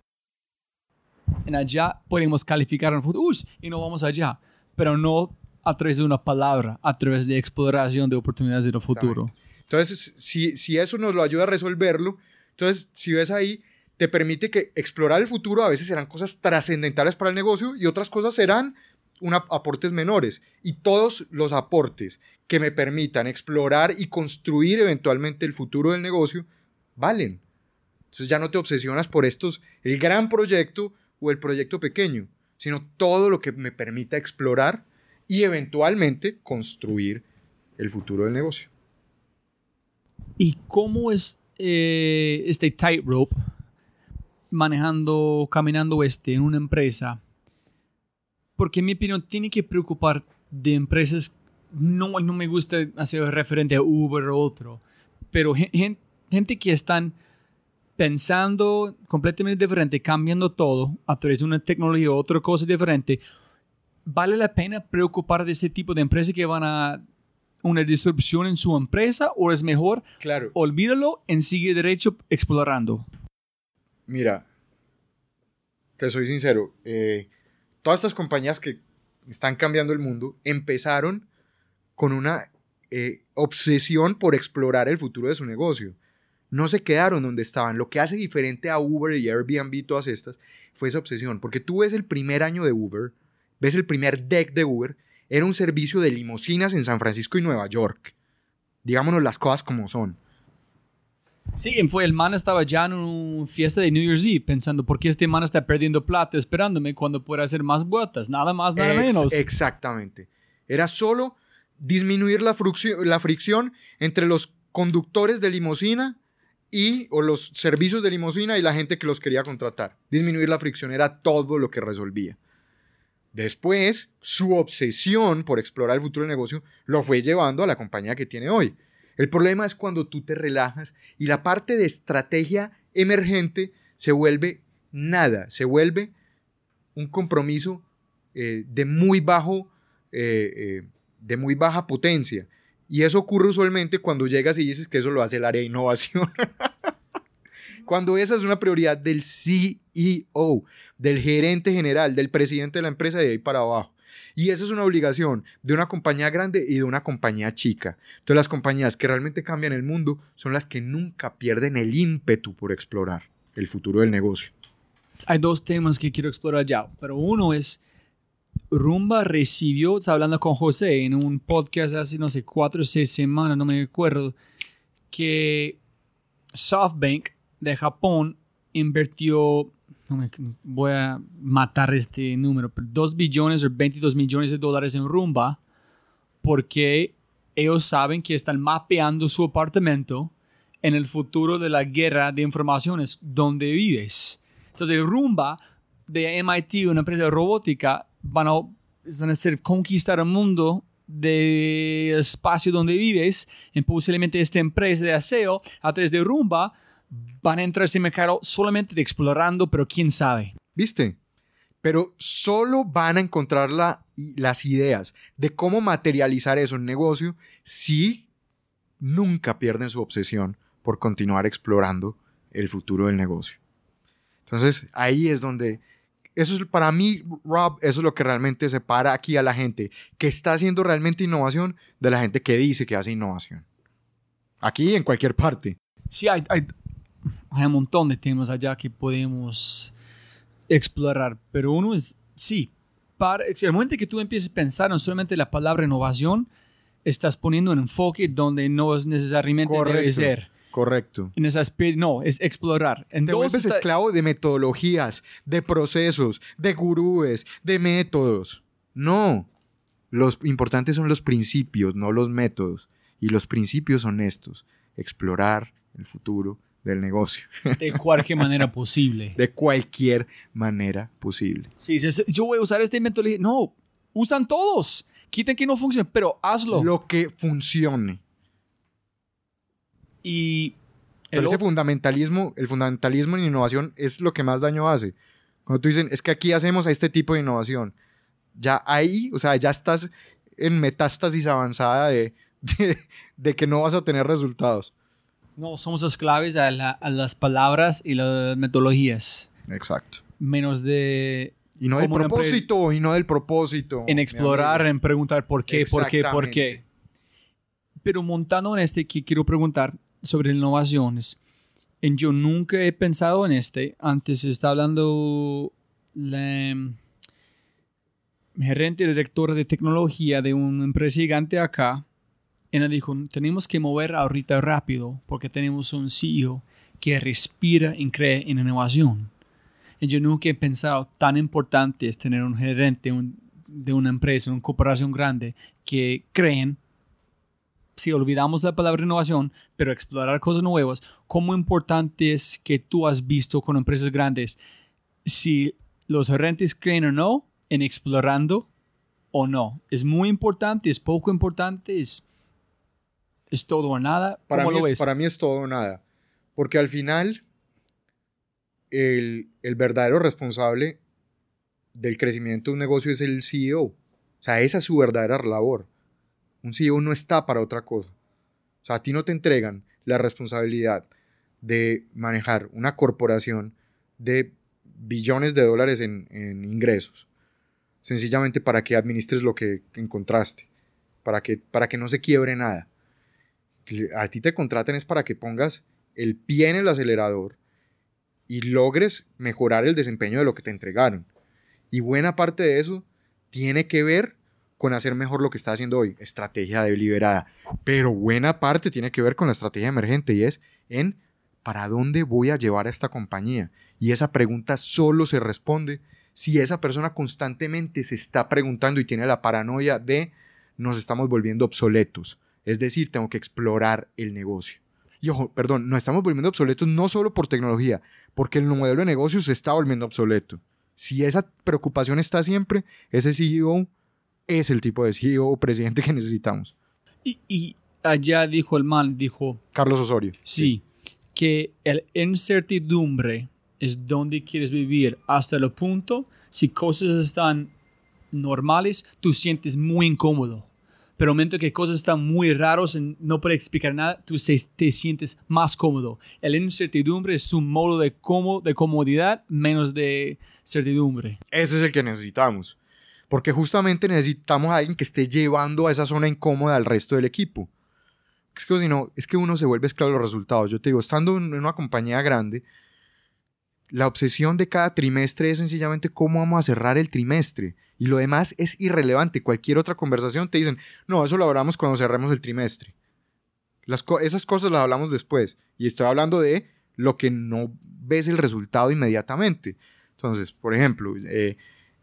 En allá podemos calificar en el futuro y no vamos allá, pero no a través de una palabra, a través de exploración de oportunidades del futuro. Entonces, si, si eso nos lo ayuda a resolverlo, entonces si ves ahí, te permite que explorar el futuro a veces serán cosas trascendentales para el negocio y otras cosas serán una, aportes menores. Y todos los aportes que me permitan explorar y construir eventualmente el futuro del negocio valen. Entonces ya no te obsesionas por estos, el gran proyecto o el proyecto pequeño, sino todo lo que me permita explorar y eventualmente construir el futuro del negocio. ¿Y cómo es eh, este tightrope manejando, caminando este en una empresa, porque en mi opinión tiene que preocupar de empresas, no, no me gusta hacer referente a Uber o otro, pero gente, que están pensando completamente diferente, cambiando todo a través de una tecnología o otra cosa diferente, ¿vale la pena preocupar de ese tipo de empresas que van a una disrupción en su empresa o es mejor claro. olvídalo en seguir derecho explorando? Mira, te soy sincero, eh, todas estas compañías que están cambiando el mundo empezaron con una eh, obsesión por explorar el futuro de su negocio. No se quedaron donde estaban. Lo que hace diferente a Uber y Airbnb, todas estas, fue esa obsesión. Porque tú ves el primer año de Uber, ves el primer deck de Uber, era un servicio de limusinas en San Francisco y Nueva York. Digámonos las cosas como son. Sí, fue el man estaba ya en una fiesta de New Year's Eve pensando, ¿por qué este man está perdiendo plata esperándome cuando puede hacer más vueltas? Nada más, nada menos. Exactamente. Era solo disminuir la, la fricción entre los conductores de limusina y o los servicios de limusina y la gente que los quería contratar. Disminuir la fricción era todo lo que resolvía. Después, su obsesión por explorar el futuro del negocio lo fue llevando a la compañía que tiene hoy. El problema es cuando tú te relajas y la parte de estrategia emergente se vuelve nada, se vuelve un compromiso eh, de, muy bajo, eh, eh, de muy baja potencia. Y eso ocurre usualmente cuando llegas y dices que eso lo hace el área de innovación. (laughs) Cuando esa es una prioridad del CEO, del gerente general, del presidente de la empresa de ahí para abajo. Y esa es una obligación de una compañía grande y de una compañía chica. Entonces las compañías que realmente cambian el mundo son las que nunca pierden el ímpetu por explorar el futuro del negocio. Hay dos temas que quiero explorar ya, pero uno es Rumba recibió, estaba hablando con José en un podcast hace, no sé, cuatro o seis semanas, no me acuerdo, que SoftBank de Japón invirtió, voy a matar este número, pero 2 billones o 22 millones de dólares en Rumba porque ellos saben que están mapeando su apartamento en el futuro de la guerra de informaciones donde vives. Entonces, Rumba de MIT, una empresa robótica, van a, van a hacer conquistar el mundo del espacio donde vives, en posiblemente esta empresa de aseo, a través de Rumba, van a entrar en mercado solamente de explorando, pero quién sabe. ¿Viste? Pero solo van a encontrar las ideas de cómo materializar eso en negocio si nunca pierden su obsesión por continuar explorando el futuro del negocio. Entonces ahí es donde eso es para mí, Rob, eso es lo que realmente separa aquí a la gente que está haciendo realmente innovación de la gente que dice que hace innovación. Aquí en cualquier parte. Sí, hay, hay, hay un montón de temas allá que podemos explorar, pero uno es, sí, para, el momento que tú empieces a pensar no solamente la palabra innovación, estás poniendo un enfoque donde no es necesariamente debe ser. Correcto. En esa no, es explorar. Te vuelves esclavo de metodologías, de procesos, de gurúes, de métodos. No. Los importantes son los principios, no los métodos. Y los principios son estos. Explorar el futuro del negocio. (laughs) De cualquier manera posible. De cualquier manera posible. Sí, yo voy a usar este metodología. No, usan todos. Quiten que no funcione, pero hazlo. Lo que funcione. Y el ese fundamentalismo, el fundamentalismo en innovación es lo que más daño hace. Cuando tú dicen, es que aquí hacemos a este tipo de innovación, ya ahí, o sea, ya estás en metástasis avanzada de, (laughs) de, que no vas a tener resultados. No, somos los claves a, las palabras y las metodologías. Exacto. Menos de... Y no del propósito, y no del propósito. En explorar, en preguntar por qué, por qué, por qué. Pero montando en este que quiero preguntar, sobre innovaciones. En yo nunca he pensado en este. Antes está hablando la gerente directora de tecnología de una empresa gigante acá. Ella dijo, tenemos que mover ahorita rápido porque tenemos un CEO que respira y cree en innovación. Y yo nunca he pensado tan importante es tener un gerente de una empresa, una corporación grande que creen si olvidamos la palabra innovación, pero explorar cosas nuevas, ¿cómo importante es que tú has visto con empresas grandes si los gerentes creen o no en explorando o no? ¿Es muy importante? ¿Es poco importante? ¿Es, es todo o nada? Para mí, es, para mí es todo o nada. Porque al final, el, el verdadero responsable del crecimiento de un negocio es el CEO. O sea, esa es su verdadera labor. Un CEO no está para otra cosa. O sea, a ti no te entregan la responsabilidad de manejar una corporación de billones de dólares en, ingresos, sencillamente para que administres lo que encontraste, para que, para que no se quiebre nada. A ti te contraten es para que pongas el pie en el acelerador y logres mejorar el desempeño de lo que te entregaron. Y buena parte de eso tiene que ver con hacer mejor lo que está haciendo hoy, estrategia deliberada. Pero buena parte tiene que ver con la estrategia emergente y es en ¿para dónde voy a llevar a esta compañía? Y esa pregunta solo se responde si esa persona constantemente se está preguntando y tiene la paranoia de nos estamos volviendo obsoletos. Es decir, tengo que explorar el negocio. Y ojo, perdón, nos estamos volviendo obsoletos no solo por tecnología, porque el modelo de negocio se está volviendo obsoleto. Si esa preocupación está siempre, ese CEO es el tipo de CEO o presidente que necesitamos. Y, allá dijo el man, dijo... Carlos Osorio. Sí, que el incertidumbre es donde quieres vivir hasta el punto, si cosas están normales, tú sientes muy incómodo. Pero el momento que cosas están muy raros y no puedes explicar nada, tú te sientes más cómodo. La incertidumbre es un modo de, cómodo, de comodidad menos de certidumbre. Ese es el que necesitamos. Porque justamente necesitamos a alguien que esté llevando a esa zona incómoda al resto del equipo. Es que si no, es que uno se vuelve esclavo de los resultados. Yo te digo, estando en una compañía grande, la obsesión de cada trimestre es sencillamente cómo vamos a cerrar el trimestre. Y lo demás es irrelevante. Cualquier otra conversación te dicen, no, eso lo hablamos cuando cerremos el trimestre. Las esas cosas las hablamos después. Y estoy hablando de lo que no ves el resultado inmediatamente. Entonces, por ejemplo, eh,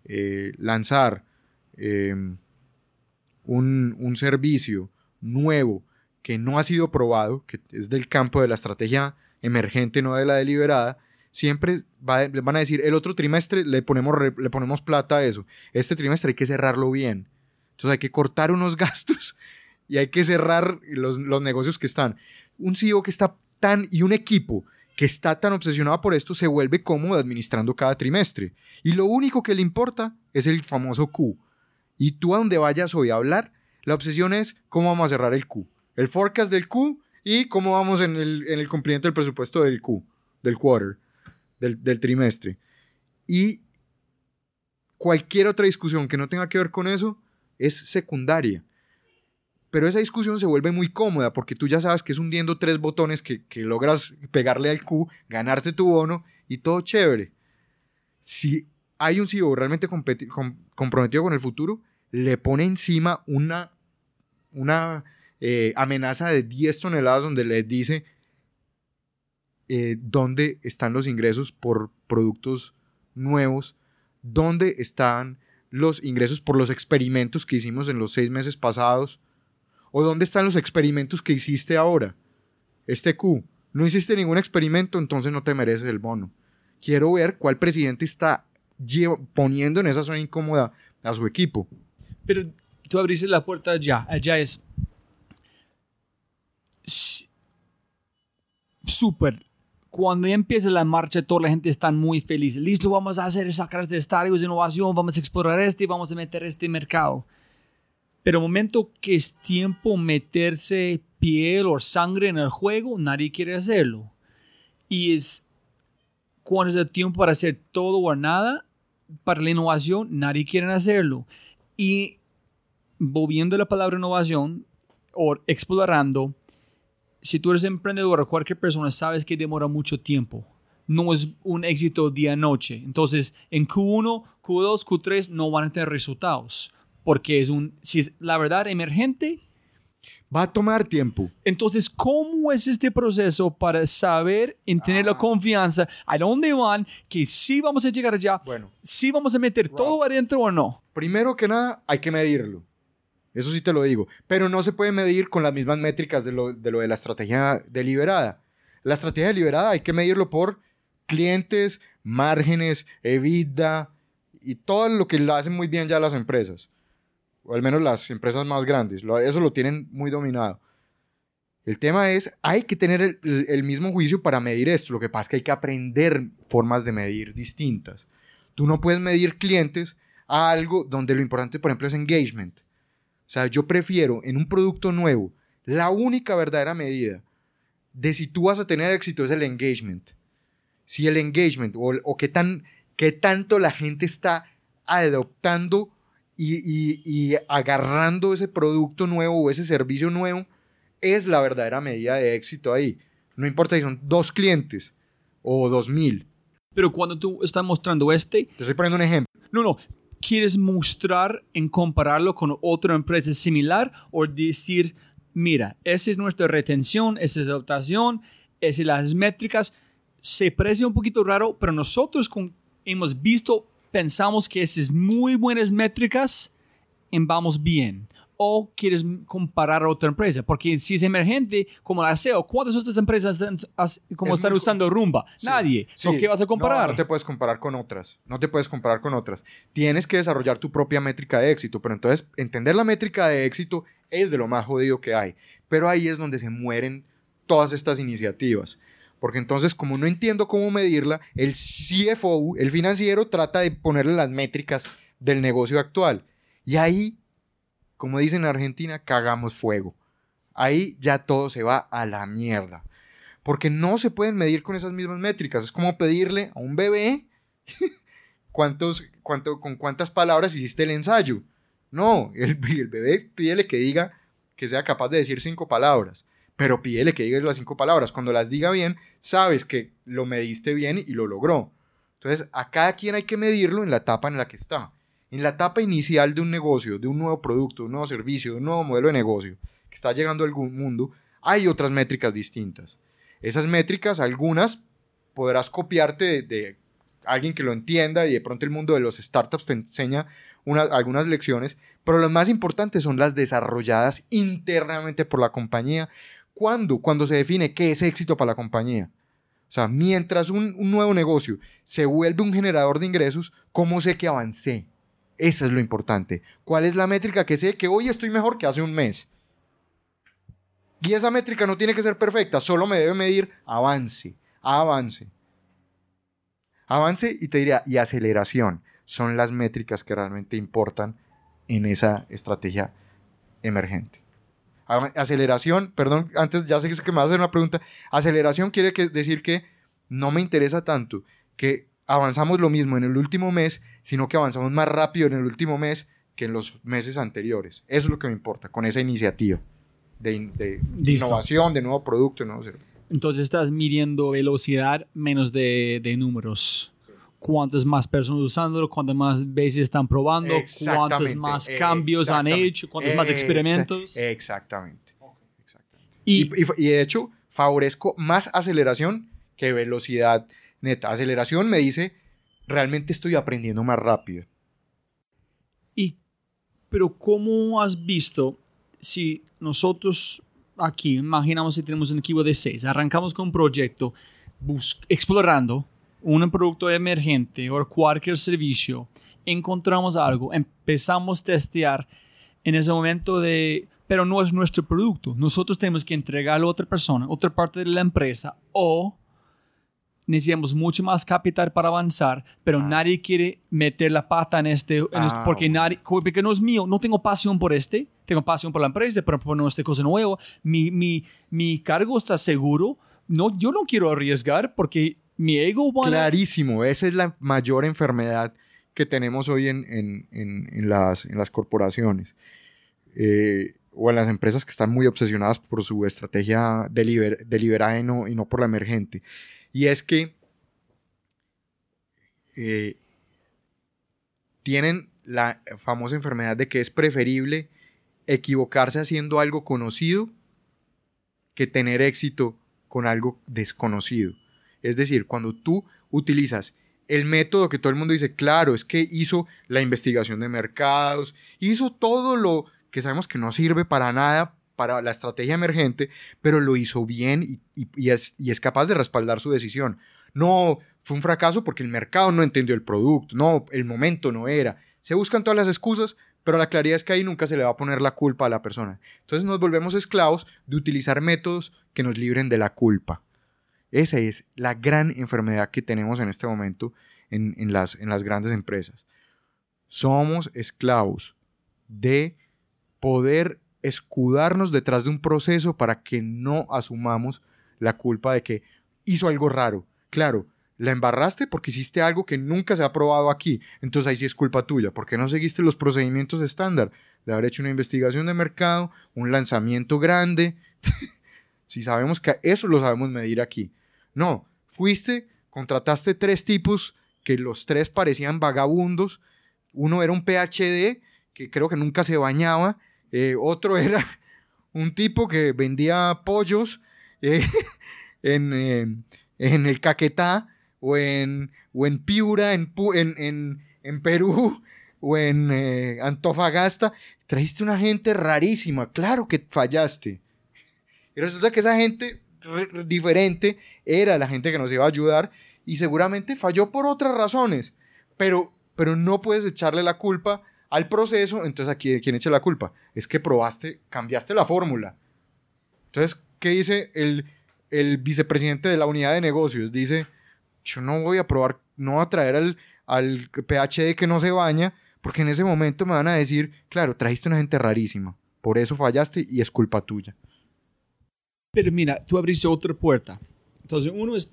eh, lanzar em, un, un servicio nuevo que no ha sido probado, que es del campo de la estrategia emergente, no de la deliberada, siempre van a decir, el otro trimestre le ponemos, le ponemos plata a eso. Este trimestre hay que cerrarlo bien. Entonces hay que cortar unos (laughs) gastos y hay que cerrar los, los negocios que están. Un CEO que está tan, y un equipo que está tan obsesionado por esto se vuelve cómodo administrando cada trimestre. Y lo único que le importa es el famoso Q. Y tú a donde vayas hoy a hablar, la obsesión es cómo vamos a cerrar el Q. El forecast del Q y cómo vamos en el, en el cumplimiento del presupuesto del Q, del quarter del, trimestre. Y cualquier otra discusión que no tenga que ver con eso es secundaria. Pero esa discusión se vuelve muy cómoda porque tú ya sabes que es hundiendo tres botones que, logras pegarle al Q, ganarte tu bono y todo chévere. Si hay un CEO realmente comprometido con el futuro, le pone encima una, una eh, amenaza de 10 toneladas donde le dice, eh, dónde están los ingresos por productos nuevos, dónde están los ingresos por los experimentos que hicimos en los seis meses pasados, o dónde están los experimentos que hiciste ahora. Este Q, no hiciste ningún experimento, entonces no te mereces el bono. Quiero ver cuál presidente está poniendo en esa zona incómoda a su equipo. Pero tú abriste la puerta allá, allá es súper cuando ya empieza la marcha, toda la gente está muy feliz. Listo, vamos a hacer, sacar este estadio de innovación, vamos a explorar este y vamos a meter este mercado. Pero el momento que es tiempo meterse piel o sangre en el juego, nadie quiere hacerlo. Y es cuando es el tiempo para hacer todo o nada, para la innovación, nadie quiere hacerlo. Y volviendo a la palabra innovación o explorando, si tú eres emprendedor o cualquier persona, sabes que demora mucho tiempo. No es un éxito día-noche. Entonces, en Q1, Q2, Q3 no van a tener resultados. Porque es un, si es la verdad emergente, va a tomar tiempo. Entonces, ¿cómo es este proceso para saber y tener la ah. confianza a dónde van, que sí vamos a llegar allá, bueno, sí vamos a meter todo adentro o no? Primero que nada, hay que medirlo. Eso sí te lo digo. Pero no se puede medir con las mismas métricas de lo de, la estrategia deliberada. La estrategia deliberada hay que medirlo por clientes, márgenes, EBITDA y todo lo que lo hacen muy bien ya las empresas. O al menos las empresas más grandes. Eso lo tienen muy dominado. El tema es, hay que tener el, el, mismo juicio para medir esto. Lo que pasa es que hay que aprender formas de medir distintas. Tú no puedes medir clientes a algo donde lo importante, por ejemplo, es engagement. O sea, yo prefiero en un producto nuevo, la única verdadera medida de si tú vas a tener éxito es el engagement. Si el engagement o, qué, tan, qué tanto la gente está adoptando y, agarrando ese producto nuevo o ese servicio nuevo, es la verdadera medida de éxito ahí. No importa si son dos clientes o dos mil. Pero cuando tú estás mostrando este... Te estoy poniendo un ejemplo. No, no, quieres mostrar en compararlo con otra empresa similar o decir, mira, esa es nuestra retención, esa es la adaptación, esas son las métricas. Se parece un poquito raro, pero nosotros hemos visto, pensamos que esas muy buenas métricas y vamos bien o quieres comparar a otra empresa? Porque si es emergente, como la SEO, ¿cuántas otras empresas como están usando Rumba? Nadie. ¿Qué vas a comparar? No, no te puedes comparar con otras. No te puedes comparar con otras. Tienes que desarrollar tu propia métrica de éxito. Pero entonces, entender la métrica de éxito es de lo más jodido que hay. Pero ahí es donde se mueren todas estas iniciativas. Porque entonces, como no entiendo cómo medirla, el CFO, el financiero, trata de ponerle las métricas del negocio actual. Y ahí como dicen en Argentina, cagamos fuego. Ahí ya todo se va a la mierda. Porque no se pueden medir con esas mismas métricas. Es como pedirle a un bebé (laughs) cuántos, cuánto, con cuántas palabras hiciste el ensayo. No, el, el bebé pídele que diga que sea capaz de decir cinco palabras, pero pídele que diga las cinco palabras. Cuando las diga bien, sabes que lo mediste bien y lo logró. Entonces, a cada quien hay que medirlo en la etapa en la que está. En la etapa inicial de un negocio, de un nuevo producto, un nuevo servicio, un nuevo modelo de negocio que está llegando al mundo, hay otras métricas distintas. Esas métricas, algunas podrás copiarte de, alguien que lo entienda y de pronto el mundo de los startups te enseña algunas lecciones, pero las más importantes son las desarrolladas internamente por la compañía. ¿Cuándo? Cuando se define qué es éxito para la compañía. O sea, mientras un, un, nuevo negocio se vuelve un generador de ingresos, ¿cómo sé que avancé? Eso es lo importante. ¿Cuál es la métrica que sé que hoy estoy mejor que hace un mes? Y esa métrica no tiene que ser perfecta, solo me debe medir avance, avance. Avance y te diría, y aceleración son las métricas que realmente importan en esa estrategia emergente. Aceleración, perdón, antes ya sé que me vas a hacer una pregunta. Aceleración quiere decir que no me interesa tanto que avanzamos lo mismo en el último mes, sino que avanzamos más rápido en el último mes que en los meses anteriores. Eso es lo que me importa con esa iniciativa de, innovación, de nuevo producto, nuevo servicio. Entonces estás midiendo velocidad menos de, de números. Cuántas más personas usándolo, cuántas más veces están probando, cuántos más cambios han hecho, cuántos más experimentos. Exactamente. Y, y, de hecho, favorezco más aceleración que velocidad neta. Aceleración me dice, realmente estoy aprendiendo más rápido. Y, pero ¿cómo has visto si nosotros aquí, imaginamos si tenemos un equipo de seis, arrancamos con un proyecto explorando un producto emergente o cualquier servicio, encontramos algo, empezamos a testear en ese momento de, pero no es nuestro producto, nosotros tenemos que entregarlo a otra persona, otra parte de la empresa o necesitamos mucho más capital para avanzar, pero ah. nadie quiere meter la pata en este, este ah, porque, nadie, porque no es mío, no tengo pasión por este, tengo pasión por la empresa, por poner esta cosa nueva, mi, mi, mi cargo está seguro, no, yo no quiero arriesgar porque mi ego va Clarísimo, esa es la mayor enfermedad que tenemos hoy en, en, en, las, en las corporaciones. Eh, o en las empresas que están muy obsesionadas por su estrategia deliberada y no, y no por la emergente. Y es que eh, tienen la famosa enfermedad de que es preferible equivocarse haciendo algo conocido que tener éxito con algo desconocido. Es decir, cuando tú utilizas el método que todo el mundo dice, claro, es que hizo la investigación de mercados, hizo todo lo que sabemos que no sirve para nada para la estrategia emergente, pero lo hizo bien y, es, capaz de respaldar su decisión. No fue un fracaso porque el mercado no entendió el producto, no, el momento no era. Se buscan todas las excusas, pero la claridad es que ahí nunca se le va a poner la culpa a la persona. Entonces nos volvemos esclavos de utilizar métodos que nos libren de la culpa. Esa es la gran enfermedad que tenemos en este momento en, en, las, en las grandes empresas. Somos esclavos de poder escudarnos detrás de un proceso para que no asumamos la culpa de que hizo algo raro. Claro, la embarraste porque hiciste algo que nunca se ha probado aquí. Entonces ahí sí es culpa tuya, porque no seguiste los procedimientos estándar de haber hecho una investigación de mercado, un lanzamiento grande. (laughs) si sabemos que eso lo sabemos medir aquí. No, fuiste, contrataste tres tipos que los tres parecían vagabundos. Uno era un PhD que creo que nunca se bañaba eh, otro (laughs) era un tipo que vendía pollos (laughs) eh, en, el Caquetá o en, o en Piura, en, en, Perú (laughs) o en eh, Antofagasta. Trajiste una gente rarísima. Claro que fallaste. Y resulta que esa gente diferente era la gente que nos iba a ayudar y seguramente falló por otras razones. Pero, pero no puedes echarle la culpa al proceso, entonces aquí quién echa la culpa. Es que probaste, cambiaste la fórmula. Entonces, ¿qué dice el, el vicepresidente de la unidad de negocios? Dice, yo no voy a probar, no voy a traer al, al PhD que no se baña Porque en ese momento me van a decir, claro, trajiste una gente rarísima, por eso fallaste y es culpa tuya. Pero mira, tú abriste otra puerta. Entonces, uno es...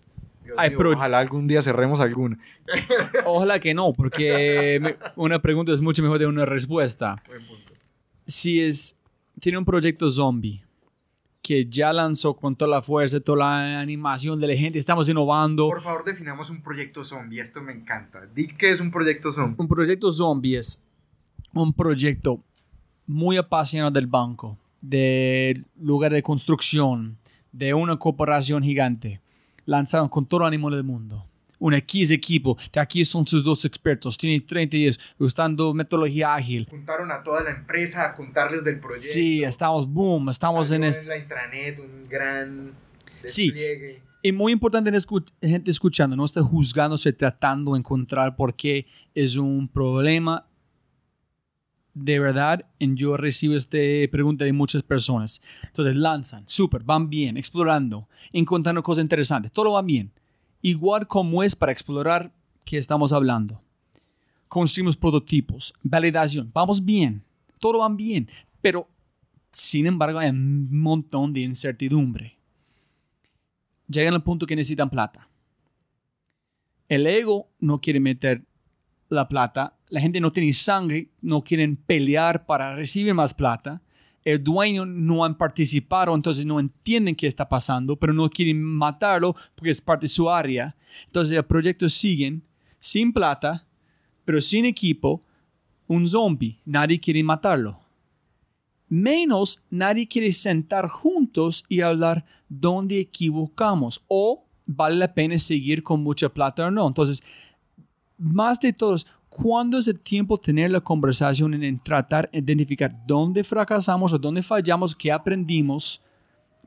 Hay Mío, pro- Ojalá algún día cerremos alguna. (laughs) Ojalá que no, porque una pregunta es mucho mejor de una respuesta. Si es, tiene un proyecto zombie que ya lanzó con toda la fuerza, toda la animación de la gente, estamos innovando. Por favor, definamos un proyecto zombie. Esto me encanta. Di qué es un proyecto zombie. Un proyecto zombie es un proyecto muy apasionado del banco, del lugar de construcción, de una corporación gigante. Lanzaron con todo el ánimo del mundo. Un X equipo, de aquí son sus dos expertos, tienen 30 días usando metodología ágil. Juntaron a toda la empresa a contarles del proyecto. Sí, estamos boom, estamos en Salió este... la intranet, un gran Sí. despliegue. Y muy importante, gente escuchando, no está juzgándose, tratando de encontrar por qué es un problema. De verdad, yo recibo esta pregunta de muchas personas. Entonces lanzan, súper, van bien, explorando, encontrando cosas interesantes, todo va bien. Igual como es para explorar que estamos hablando. Construimos prototipos, validación, vamos bien, todo va bien, pero sin embargo hay un montón de incertidumbre llegan al punto que necesitan plata. El ego no quiere meter la plata, la gente no tiene sangre, no quieren pelear para recibir más plata. El dueño no han participado, entonces no entienden qué está pasando, pero no quieren matarlo porque es parte de su área. Entonces el proyecto siguen sin plata, pero sin equipo, un zombie. Nadie quiere matarlo menos nadie quiere sentar juntos y hablar dónde equivocamos o vale la pena seguir con mucha plata o no. Entonces, más de todos, ¿cuándo es el tiempo tener la conversación en, en tratar de identificar dónde fracasamos o dónde fallamos, qué aprendimos?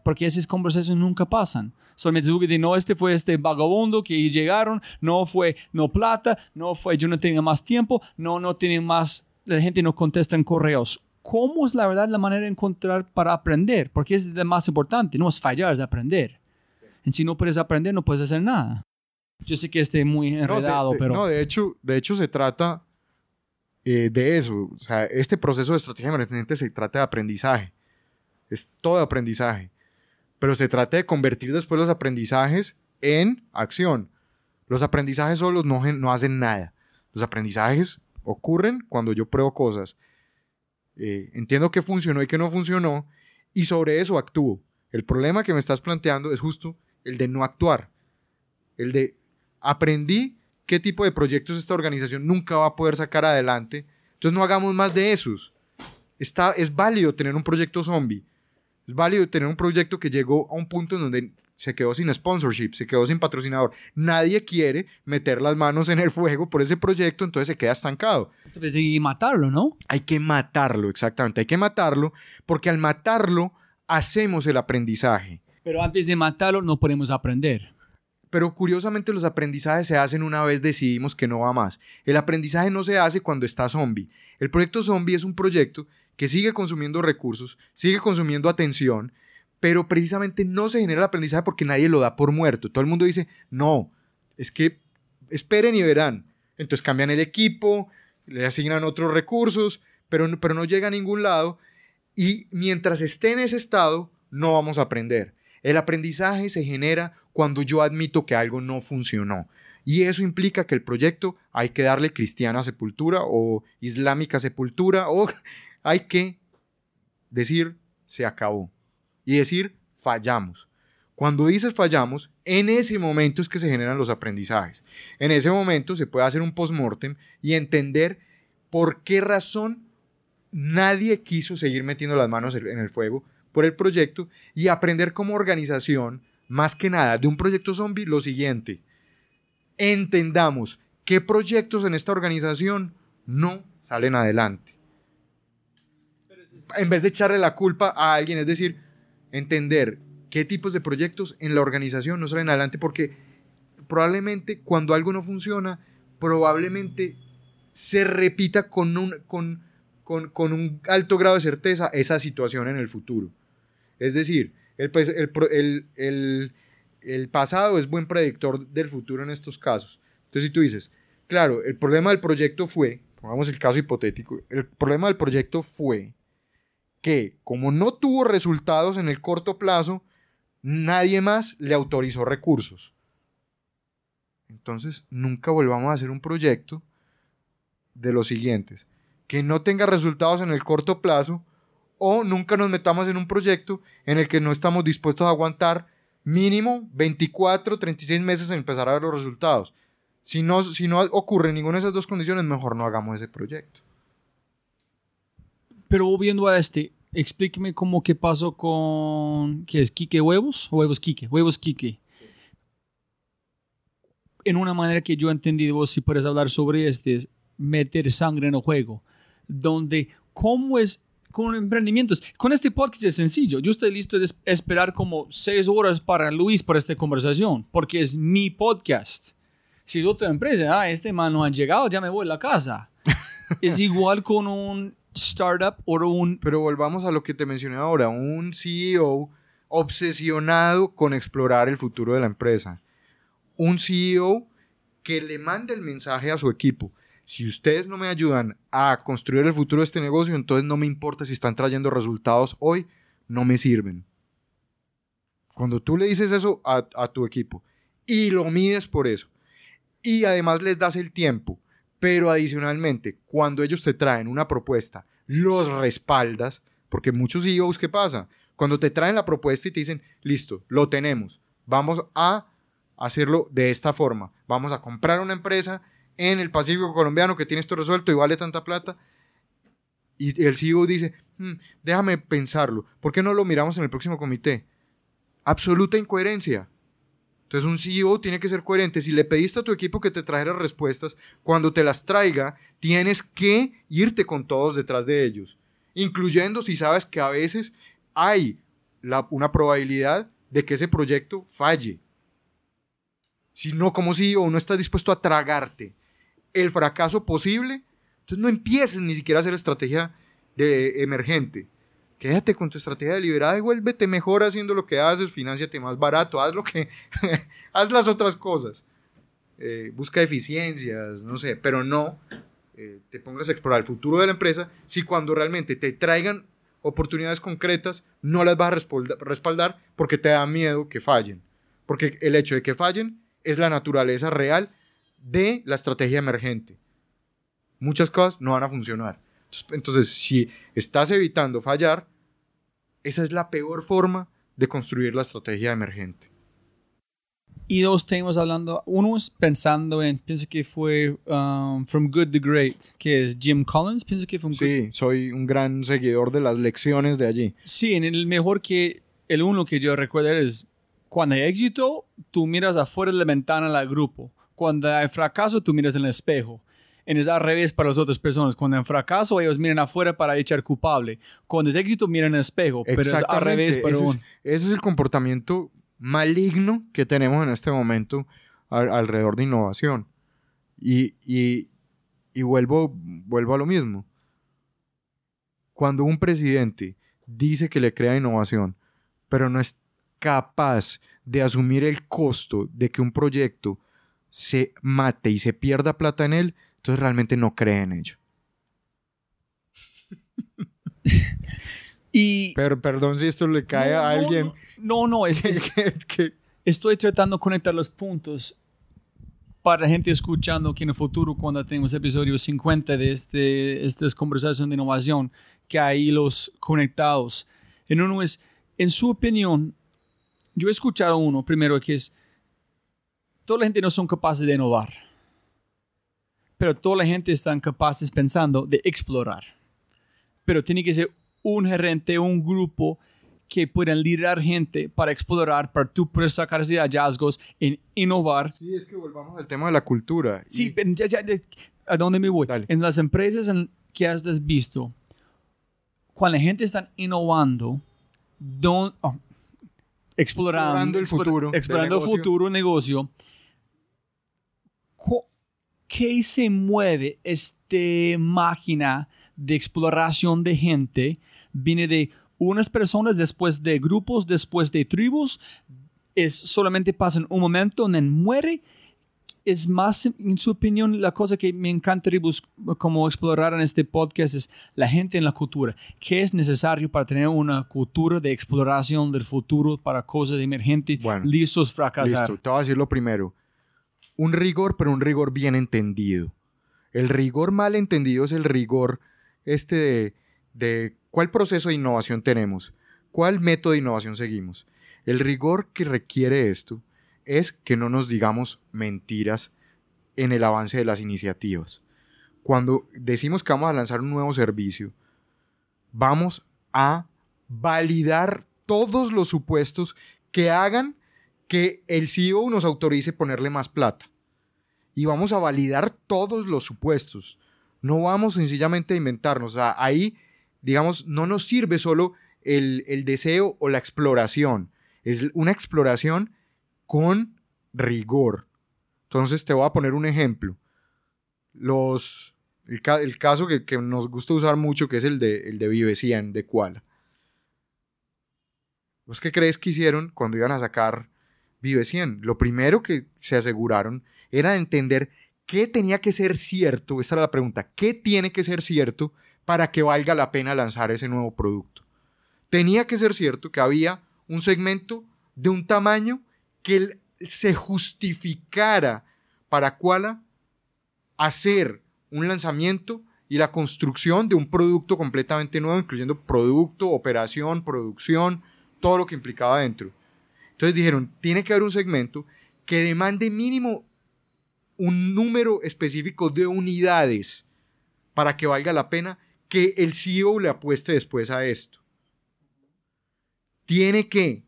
Porque esas conversaciones nunca pasan. Solamente tú que no, este fue este vagabundo que llegaron, no fue, no plata, no fue, yo no tenía más tiempo, no, no tienen más, la gente no contesta en correos. ¿Cómo es la verdad la manera de encontrar para aprender? Porque es lo más importante, no es fallar, es aprender. En si no puedes aprender, no puedes hacer nada. Yo sé que esté muy No, de- enredado, de, pero... no, de hecho, de hecho se trata eh, de eso. O sea, este proceso de estrategia emergente se trata de aprendizaje. Es todo aprendizaje. Pero se trata de convertir después los aprendizajes en acción. Los aprendizajes solos no, no hacen nada. Los aprendizajes ocurren cuando yo pruebo cosas. Eh, entiendo qué funcionó y qué no funcionó y sobre eso actúo. El problema que me estás planteando es justo el de no actuar. El de aprendí qué tipo de proyectos esta organización nunca va a poder sacar adelante. Entonces no hagamos más de esos. Está, es válido tener un proyecto zombie. Es válido tener un proyecto que llegó a un punto en donde se quedó sin sponsorship, se quedó sin patrocinador. Nadie quiere meter las manos en el fuego por ese proyecto, entonces se queda estancado. Entonces, hay que matarlo, ¿no? Hay que matarlo, exactamente. Hay que matarlo porque al matarlo hacemos el aprendizaje. Pero antes de matarlo, no podemos aprender. Pero curiosamente los aprendizajes se hacen una vez decidimos que no va más. El aprendizaje no se hace cuando está zombie. El proyecto zombie es un proyecto que sigue consumiendo recursos, sigue consumiendo atención, pero precisamente no se genera el aprendizaje porque nadie lo da por muerto. Todo el mundo dice, no, es que esperen y verán. Entonces cambian el equipo, le asignan otros recursos, pero, pero no llega a ningún lado. Y mientras esté en ese estado, no vamos a aprender. El aprendizaje se genera cuando yo admito que algo no funcionó. Y eso implica que el proyecto hay que darle cristiana sepultura o islámica sepultura o (laughs) hay que decir se acabó. Y decir fallamos. Cuando dices fallamos, en ese momento es que se generan los aprendizajes. En ese momento se puede hacer un postmortem y entender por qué razón nadie quiso seguir metiendo las manos en el fuego por el proyecto y aprender como organización, más que nada, de un proyecto zombie, lo siguiente. Entendamos qué proyectos en esta organización no salen adelante. En vez de echarle la culpa a alguien, es decir, entender qué tipos de proyectos en la organización no salen adelante porque probablemente cuando algo no funciona, probablemente se repita con un, con, con, con un alto grado de certeza esa situación en el futuro. Es decir, el, pues, el- el- el pasado es buen predictor del futuro en estos casos. Entonces, si tú dices, claro, el problema del proyecto fue, pongamos el caso hipotético, el problema del proyecto fue que como no tuvo resultados en el corto plazo, nadie más le autorizó recursos. Entonces, nunca volvamos a hacer un proyecto de los siguientes, que no tenga resultados en el corto plazo o nunca nos metamos en un proyecto en el que no estamos dispuestos a aguantar mínimo 24, 36 meses en empezar a ver los resultados. Si no, si no ocurre ninguna de esas dos condiciones, mejor no hagamos ese proyecto. Pero viendo a este, explíqueme cómo qué pasó con, ¿qué es? ¿Quique Huevos? Huevos Quique, Huevos Quique. En una manera que yo he entendido, vos si puedes hablar sobre este, es meter sangre en el juego. Donde, ¿cómo es con emprendimientos. Con este podcast es sencillo. Yo estoy listo de esperar como seis horas para Luis para esta conversación, porque es mi podcast. Si es otra empresa, ah, este man no ha llegado, ya me voy a la casa. (laughs) es igual con un startup o un... Pero volvamos a lo que te mencioné ahora, un CEO obsesionado con explorar el futuro de la empresa. Un CEO que le manda el mensaje a su equipo. Si ustedes no me ayudan a construir el futuro de este negocio, entonces no me importa si están trayendo resultados hoy, no me sirven. Cuando tú le dices eso a, tu equipo y lo mides por eso, y además les das el tiempo, pero adicionalmente, cuando ellos te traen una propuesta, los respaldas, porque muchos CEOs, ¿qué pasa? Cuando te traen la propuesta y te dicen, listo, lo tenemos, vamos a hacerlo de esta forma, vamos a comprar una empresa en el Pacífico colombiano que tiene esto resuelto y vale tanta plata, y el CEO dice, hmm, déjame pensarlo, ¿por qué no lo miramos en el próximo comité? Absoluta incoherencia. Entonces un CEO tiene que ser coherente. Si le pediste a tu equipo que te trajera respuestas, cuando te las traiga, tienes que irte con todos detrás de ellos. Incluyendo si sabes que a veces hay una probabilidad de que ese proyecto falle. Si no, como CEO, no estás dispuesto a tragarte el fracaso posible, entonces no empieces ni siquiera a hacer estrategia de emergente. Quédate con tu estrategia deliberada y vuélvete mejor haciendo lo que haces, financiate más barato, haz lo que, (laughs) haz las otras cosas. Eh, busca eficiencias, no sé, pero no eh, te pongas a explorar el futuro de la empresa si cuando realmente te traigan oportunidades concretas no las vas a respaldar porque te da miedo que fallen. Porque el hecho de que fallen es la naturaleza real de la estrategia emergente. Muchas cosas no van a funcionar. Entonces, si estás evitando fallar, esa es la peor forma de construir la estrategia emergente. Y dos temas hablando, uno es pensando en, pienso que fue um, From Good to Great, que es Jim Collins, pienso que fue un Sí, soy un gran seguidor de las lecciones de allí. Sí, en el mejor que, el uno que yo recuerdo es, cuando hay éxito, tú miras afuera de la ventana al grupo. Cuando hay fracaso, tú miras en el espejo en es al revés para las otras personas. Cuando en fracaso, ellos miran afuera para echar culpable. Cuando es éxito, miran en el espejo. Pero es al revés para ese, ese es el comportamiento maligno que tenemos en este momento alrededor de innovación. Y, y, y vuelvo, vuelvo a lo mismo. Cuando un presidente dice que le crea innovación, pero no es capaz de asumir el costo de que un proyecto se mate y se pierda plata en él, entonces realmente no cree en ello. y, Pero perdón si esto le cae a alguien. No, no, es, (laughs) que, estoy tratando de conectar los puntos para la gente escuchando que en el futuro, cuando tenemos episodio 50 de este, estas conversaciones de innovación, que hay los conectados. En uno es, en su opinión, yo he escuchado uno primero que es, toda la gente no son capaces de innovar pero toda la gente está capaces pensando de explorar. Pero tiene que ser un gerente, un grupo que puedan liderar gente para explorar, para tú poder sacarse hallazgos, en innovar. Sí, es que volvamos al tema de la cultura. Sí, ya, ya, ¿a dónde me voy? En las empresas en que has visto, cuando la gente está innovando, don, oh, explorando, el futuro, explorando el futuro negocio, qué se mueve esta máquina de exploración de gente? Viene de unas personas, después de grupos, después de tribus. Es solamente pasa en un momento donde muere. es más, en su opinión, la cosa que me encantaría como explorar en este podcast es la gente en la cultura. ¿Qué es necesario para tener una cultura de exploración del futuro para cosas emergentes listos fracasar? Listo, te voy a decir lo primero. Un rigor, pero un rigor bien entendido. El rigor mal entendido es el rigor este de, de cuál proceso de innovación tenemos, cuál método de innovación seguimos. El rigor que requiere esto es que no nos digamos mentiras en el avance de las iniciativas. Cuando decimos que vamos a lanzar un nuevo servicio, vamos a validar todos los supuestos que hagan que el CEO nos autorice ponerle más plata. Y vamos a validar todos los supuestos. No vamos sencillamente a inventarnos. ahí, digamos, no nos sirve solo el, el deseo o la exploración. Es una exploración con rigor. Entonces te voy a poner un ejemplo. Los, el, caso que, nos gusta usar mucho, que es el de, el de Vive 100 de Kuala. ¿Vos qué crees que hicieron cuando iban a sacar Vive 100? Lo primero que se aseguraron era entender qué tenía que ser cierto, esta era la pregunta, ¿qué tiene que ser cierto para que valga la pena lanzar ese nuevo producto? Tenía que ser cierto que había un segmento de un tamaño que se justificara para Kuala hacer un lanzamiento y la construcción de un producto completamente nuevo, incluyendo producto, operación, producción, todo lo que implicaba dentro. Entonces dijeron, tiene que haber un segmento que demande mínimo un número específico de unidades para que valga la pena que el CEO le apueste después a esto. Tiene que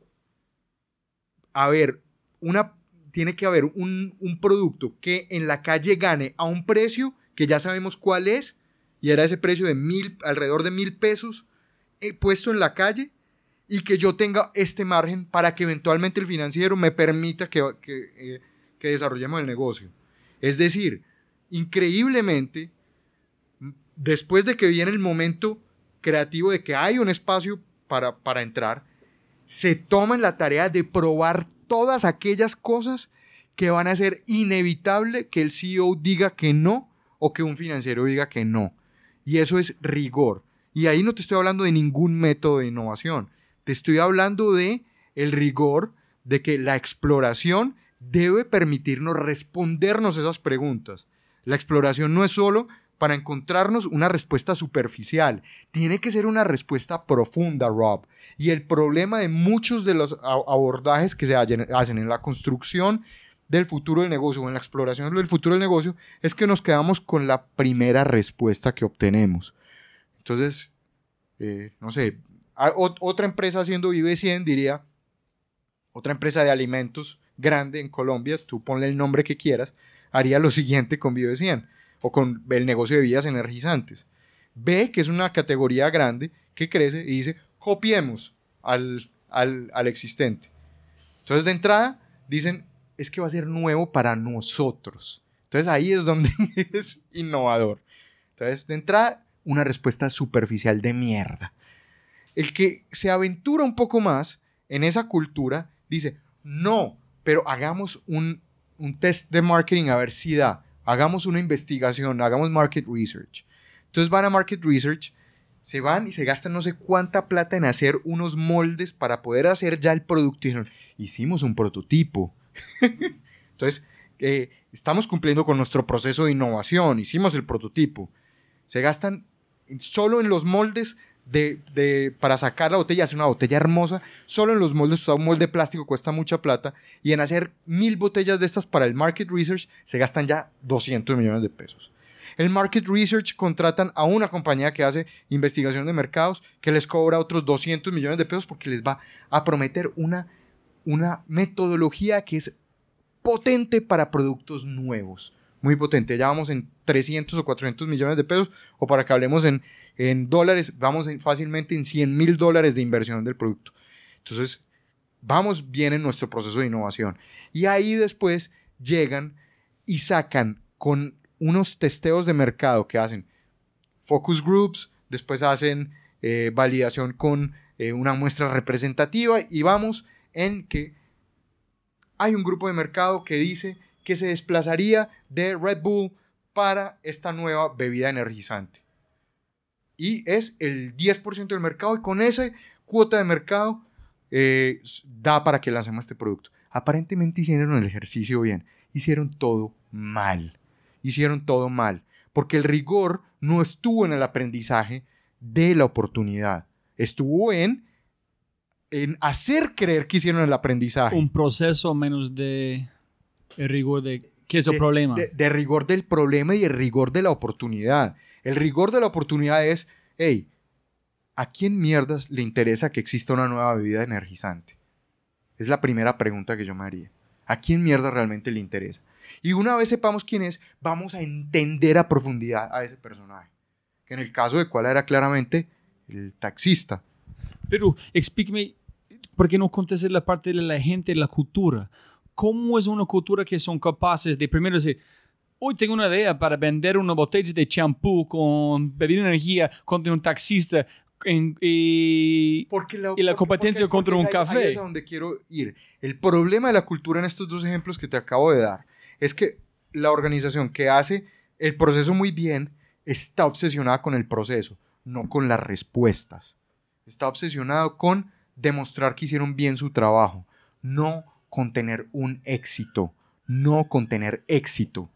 haber una, tiene que haber un, producto que en la calle gane a un precio que ya sabemos cuál es, y era ese precio de mil, alrededor de mil pesos eh, puesto en la calle, y que yo tenga este margen para que eventualmente el financiero me permita que, eh, desarrollemos el negocio. Es decir, increíblemente, después de que viene el momento creativo de que hay un espacio para, para entrar, se toman la tarea de probar todas aquellas cosas que van a hacer inevitable que el CEO diga que no o que un financiero diga que no. Y eso es rigor. Y ahí no te estoy hablando de ningún método de innovación. Te estoy hablando de el rigor de que la exploración debe permitirnos respondernos esas preguntas. La exploración no es solo para encontrarnos una respuesta superficial. Tiene que ser una respuesta profunda, Rob. Y el problema de muchos de los abordajes que se hacen en la construcción del futuro del negocio o en la exploración del futuro del negocio es que nos quedamos con la primera respuesta que obtenemos. Entonces, eh, no sé, otra empresa haciendo Vive 100 diría, otra empresa de alimentos grande en Colombia, tú ponle el nombre que quieras, haría lo siguiente con Vive 100 o con el negocio de vías energizantes. Ve que es una categoría grande que crece y dice, copiemos al, al, existente. Entonces, de entrada, dicen, es que va a ser nuevo para nosotros. Entonces, ahí es donde (laughs) es innovador. Entonces, de entrada, una respuesta superficial de mierda. El que se aventura un poco más en esa cultura dice, no, pero hagamos un, un test de marketing a ver si da hagamos una investigación, hagamos market research. Entonces van a market research, se van y se gastan no sé cuánta plata en hacer unos moldes para poder hacer ya el producto. Y hicimos un prototipo. (laughs) Entonces, eh, estamos cumpliendo con nuestro proceso de innovación, hicimos el prototipo. Se gastan solo en los moldes de, para sacar la botella, es una botella hermosa, solo en los moldes, un molde plástico cuesta mucha plata, y en hacer mil botellas de estas para el market research se gastan ya 200 millones de pesos. El market research contratan a una compañía que hace investigación de mercados que les cobra otros 200 millones de pesos porque les va a prometer una, una metodología que es potente para productos nuevos. Muy potente. Ya vamos en 300 o 400 millones de pesos o para que hablemos en en dólares, vamos fácilmente en 100 mil dólares de inversión del producto. Entonces, vamos bien en nuestro proceso de innovación. Y ahí después llegan y sacan con unos testeos de mercado que hacen focus groups, después hacen eh, validación con eh, una muestra representativa y vamos en que hay un grupo de mercado que dice que se desplazaría de Red Bull para esta nueva bebida energizante. Y es el 10% del mercado y con esa cuota de mercado eh, da para que lancemos este producto. Aparentemente hicieron el ejercicio bien, hicieron todo mal. Hicieron todo mal, porque el rigor no estuvo en el aprendizaje de la oportunidad, estuvo en, en hacer creer que hicieron el aprendizaje. Un proceso menos de el rigor de qué es el problema. De, rigor del problema y el rigor de la oportunidad. El rigor de la oportunidad es, hey, ¿a quién mierdas le interesa que exista una nueva bebida energizante? Es la primera pregunta que yo me haría. ¿A quién mierda realmente le interesa? Y una vez sepamos quién es, vamos a entender a profundidad a ese personaje. Que en el caso de cuál era claramente el taxista. Pero explíqueme, ¿por qué no contestas la parte de la gente, la cultura? ¿Cómo es una cultura que son capaces de primero decir, hoy tengo una idea para vender una botella de champú con bebida de energía contra un taxista y, la, competencia contra un café? Ahí es a donde quiero ir. El problema de la cultura en estos dos ejemplos que te acabo de dar es que la organización que hace el proceso muy bien está obsesionada con el proceso, no con las respuestas. Está obsesionado con demostrar que hicieron bien su trabajo, no con tener un éxito, no con tener éxito.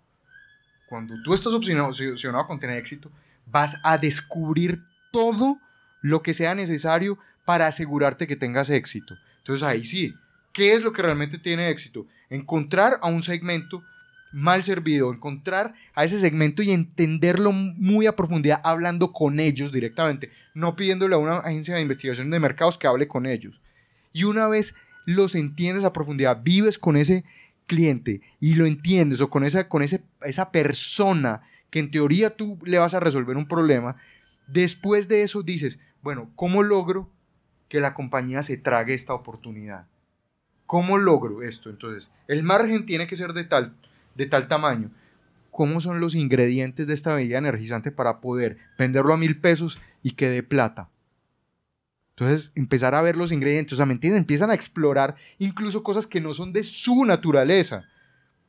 Cuando tú estás obsesionado con tener éxito, vas a descubrir todo lo que sea necesario para asegurarte que tengas éxito. Entonces ahí sí, ¿qué es lo que realmente tiene éxito? Encontrar a un segmento mal servido, encontrar a ese segmento y entenderlo muy a profundidad hablando con ellos directamente, no pidiéndole a una agencia de investigación de mercados que hable con ellos. Y una vez los entiendes a profundidad, vives con ese cliente y lo entiendes o con esa, con ese, esa persona que en teoría tú le vas a resolver un problema, después de eso dices, bueno, ¿cómo logro que la compañía se trague esta oportunidad? ¿Cómo logro esto? Entonces, el margen tiene que ser de tal, de tal tamaño. ¿Cómo son los ingredientes de esta bebida energizante para poder venderlo a mil pesos y que dé plata? Entonces, empezar a ver los ingredientes, o sea, ¿me entienden? Empiezan a explorar incluso cosas que no son de su naturaleza.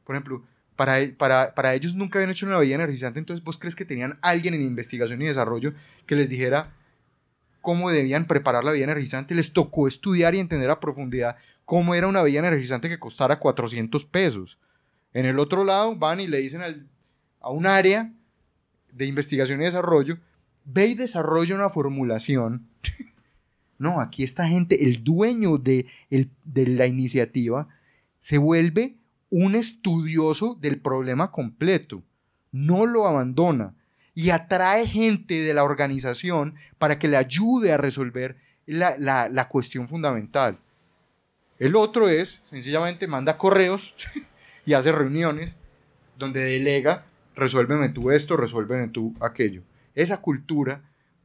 Por ejemplo, para, para, para ellos nunca habían hecho una bebida energizante, entonces vos crees que tenían alguien en investigación y desarrollo que les dijera cómo debían preparar la bebida energizante. Les tocó estudiar y entender a profundidad cómo era una bebida energizante que costara 400 pesos. En el otro lado van y le dicen a un área de investigación y desarrollo, ve y desarrolla una formulación No, aquí esta gente, el dueño de, la iniciativa, se vuelve un estudioso del problema completo. No lo abandona y atrae gente de la organización para que le ayude a resolver la, la cuestión fundamental. El otro es, sencillamente, manda correos (laughs) y hace reuniones donde delega, resuélveme tú esto, resuélveme tú aquello. Esa cultura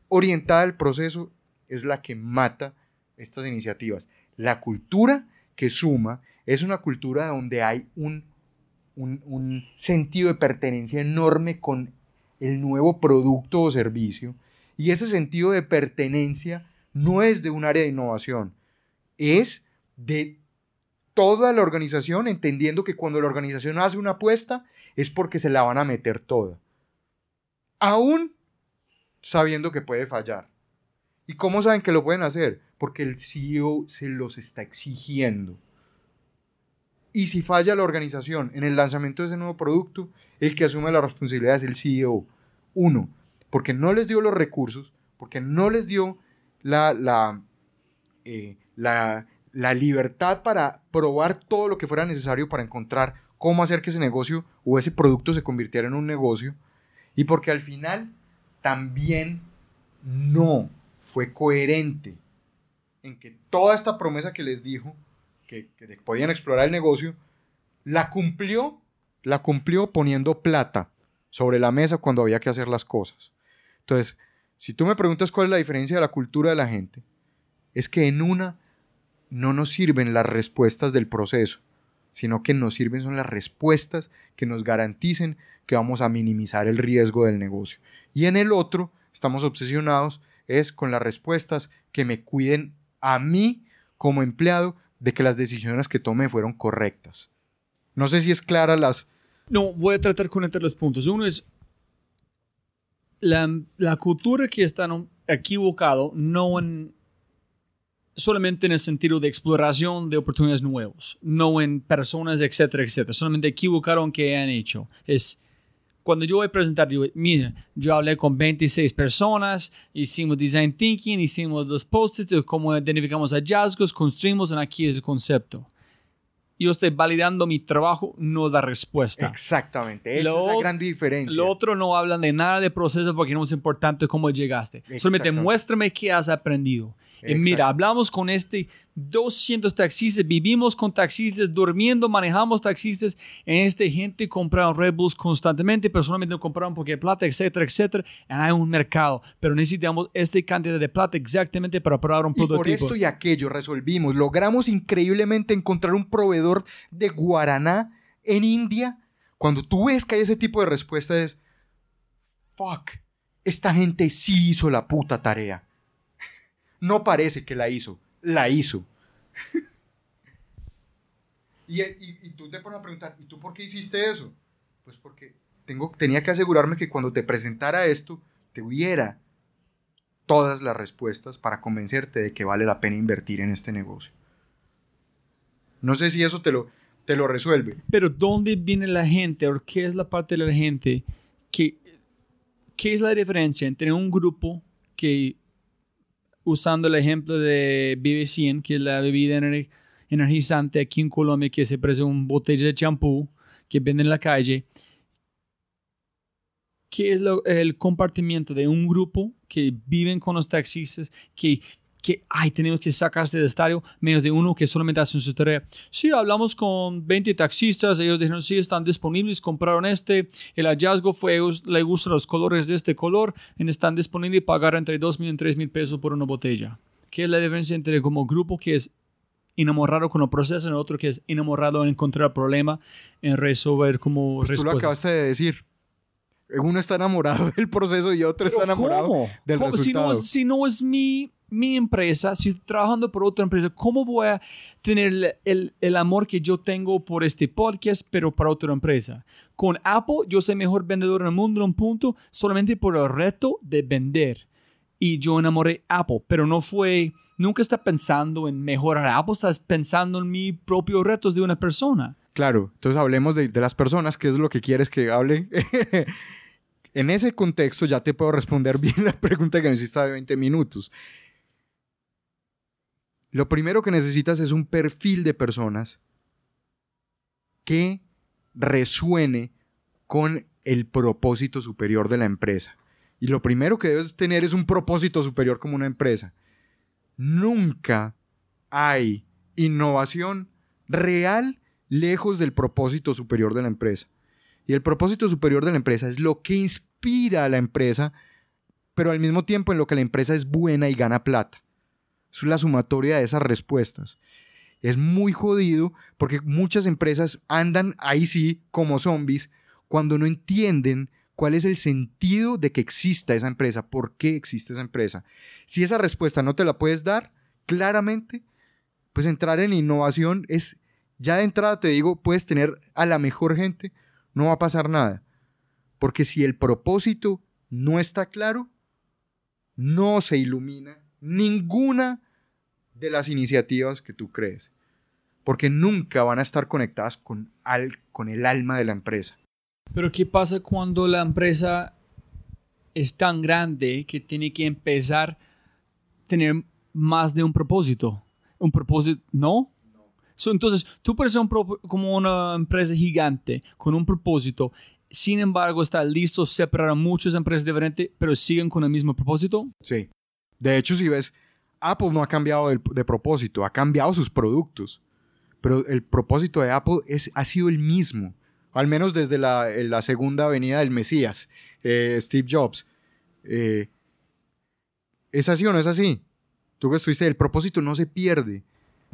orientada al proceso es la que mata estas iniciativas. La cultura que suma es una cultura donde hay un, un, sentido de pertenencia enorme con el nuevo producto o servicio. Y ese sentido de pertenencia no es de un área de innovación, es de toda la organización, entendiendo que cuando la organización hace una apuesta es porque se la van a meter toda. Aún sabiendo que puede fallar. ¿Y cómo saben que lo pueden hacer? Porque el CEO se los está exigiendo. Y si falla la organización en el lanzamiento de ese nuevo producto, el que asume la responsabilidad es el CEO. Uno, porque no les dio los recursos, porque no les dio la, eh, la, la libertad para probar todo lo que fuera necesario para encontrar cómo hacer que ese negocio o ese producto se convirtiera en un negocio. Y porque al final también no fue coherente en que toda esta promesa que les dijo, que, podían explorar el negocio, la cumplió, la cumplió poniendo plata sobre la mesa cuando había que hacer las cosas. Entonces, si tú me preguntas cuál es la diferencia de la cultura de la gente, es que en una no nos sirven las respuestas del proceso, sino que nos sirven son las respuestas que nos garanticen que vamos a minimizar el riesgo del negocio. Y en el otro estamos obsesionados es con las respuestas que me cuiden a mí como empleado de que las decisiones que tome fueron correctas. No sé si es clara las... No, voy a tratar de conectar los puntos. Uno es la, la cultura que está equivocado, no en, solamente en el sentido de exploración de oportunidades nuevas, no en personas, etcétera, etcétera. Solamente equivocaron que han hecho. Es cuando yo voy a presentar, yo, mira, yo hablé con 26 personas, hicimos design thinking, hicimos los post-its, cómo identificamos hallazgos, construimos, en aquí es el concepto yo estoy validando mi trabajo, no da respuesta. Exactamente, esa es la gran diferencia. Lo otro no hablan de nada de proceso porque no es importante cómo llegaste. Solamente muéstrame qué has aprendido. Y mira, hablamos con este 200 taxistas, vivimos con taxistas, durmiendo, manejamos taxistas. En este gente compraron Red Bulls constantemente, pero solamente compraron porque plata, etcétera, etcétera. Y hay un mercado, pero necesitamos esta cantidad de plata exactamente para probar un prototipo. Y por esto y aquello resolvimos. Logramos increíblemente encontrar un proveedor de guaraná en India. Cuando tú ves que hay ese tipo de respuesta es, fuck, esta gente sí hizo la puta tarea (laughs) no parece que la hizo, la hizo. (laughs) y, tú te pones a preguntar, ¿y tú por qué hiciste eso? Pues porque tengo, tenía que asegurarme que cuando te presentara esto, te hubiera todas las respuestas para convencerte de que vale la pena invertir en este negocio. No sé si eso te lo, te lo resuelve. Pero ¿dónde viene la gente? ¿O qué es la parte de la gente? que ¿Qué es la diferencia entre un grupo que usando el ejemplo de BB100, que es la bebida energizante aquí en Colombia, que se parece un botella de champú que venden en la calle. ¿Qué es el compartimiento de un grupo que viven con los taxistas, que que, ay, tenemos que sacarse del estadio, menos de uno que solamente hacen su tarea. Sí, hablamos con 20 taxistas, ellos dijeron, sí, están disponibles, compraron este, el hallazgo fue, le gustan los colores de este color, y están disponibles y pagar entre 2 mil y 3 mil pesos por una botella. ¿Qué es la diferencia entre como grupo que es enamorado con el proceso y otro que es enamorado en encontrar problema, en resolver como pues Tú lo acabaste de decir. Uno está enamorado del proceso y otro está enamorado del resultado. si no es mi mi empresa, si estoy trabajando por otra empresa, ¿cómo voy a tener el, el, amor que yo tengo por este podcast, pero para otra empresa? Con Apple, yo soy mejor vendedor en el mundo en un punto solamente por el reto de vender. Y yo enamoré Apple, pero no fue, nunca está pensando en mejorar Apple, estás pensando en mis propios retos de una persona. Claro, entonces hablemos de, de las personas, ¿qué es lo que quieres que hable? (laughs) en ese contexto ya te puedo responder (laughs) bien la pregunta que me hiciste de 20 minutos. Lo primero que necesitas es un perfil de personas que resuene con el propósito superior de la empresa. Y lo primero que debes tener es un propósito superior como una empresa. Nunca hay innovación real lejos del propósito superior de la empresa. Y el propósito superior de la empresa es lo que inspira a la empresa, pero al mismo tiempo en lo que la empresa es buena y gana plata es la sumatoria de esas respuestas. Es muy jodido porque muchas empresas andan ahí sí como zombies cuando no entienden cuál es el sentido de que exista esa empresa, por qué existe esa empresa. Si esa respuesta no te la puedes dar claramente, pues entrar en innovación es, ya de entrada te digo, puedes tener a la mejor gente, no va a pasar nada. Porque si el propósito no está claro, no se ilumina ninguna de las iniciativas que tú crees, porque nunca van a estar conectadas con, con el alma de la empresa. Pero ¿qué pasa cuando la empresa es tan grande que tiene que empezar a tener más de un propósito? ¿Un propósito? ¿No? Entonces, tú puedes ser como una empresa gigante con un propósito sin embargo, está listo separar a muchas empresas diferentes, pero siguen con el mismo propósito? Sí. De hecho, si ves, Apple no ha cambiado de, propósito, ha cambiado sus productos, pero el propósito de Apple es, ha sido el mismo, al menos desde la, segunda venida del Mesías, eh, Steve Jobs. Eh, ¿Es así o no es así? Tú que estuviste, el propósito no se pierde.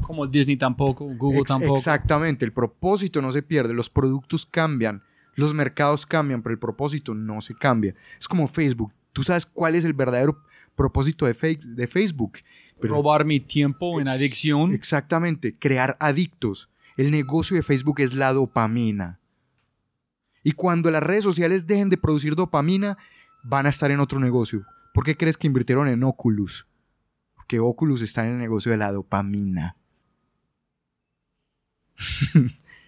Como Disney tampoco, Google tampoco. Exactamente, el propósito no se pierde, los productos cambian, los mercados cambian, pero el propósito no se cambia. Es como Facebook, tú sabes cuál es el verdadero propósito de, de Facebook. Robar mi tiempo en adicción. Exactamente, crear adictos. El negocio de Facebook es la dopamina. Y cuando las redes sociales dejen de producir dopamina, van a estar en otro negocio. ¿Por qué crees que invirtieron en Oculus? Porque Oculus está en el negocio de la dopamina.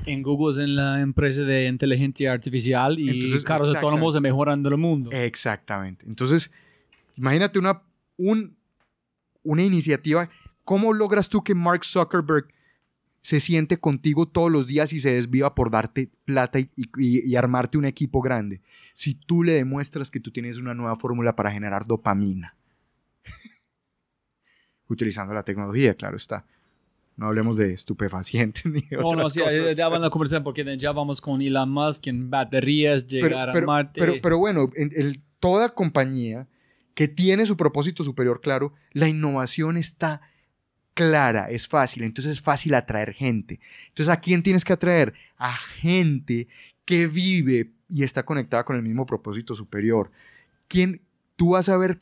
En Google es en la empresa de inteligencia artificial y Entonces, carros autónomos se mejoran del mundo. Exactamente. Entonces, imagínate una, un- una iniciativa. ¿Cómo logras tú que Mark Zuckerberg se siente contigo todos los días y se desviva por darte plata y, y- y armarte un equipo grande? Si tú le demuestras que tú tienes una nueva fórmula para generar dopamina. (laughs) Utilizando la tecnología, claro está. No hablemos de estupefacientes (laughs) ni de No, no, sí, cosas. ya van porque ya vamos con Elon Musk en baterías, llegar pero, a Marte. pero- pero bueno, en, en toda compañía que tiene su propósito superior claro, la innovación está clara, es fácil, entonces es fácil atraer gente. Entonces, ¿a quién tienes que atraer? A gente que vive y está conectada con el mismo propósito superior. ¿Quién? Tú vas a ver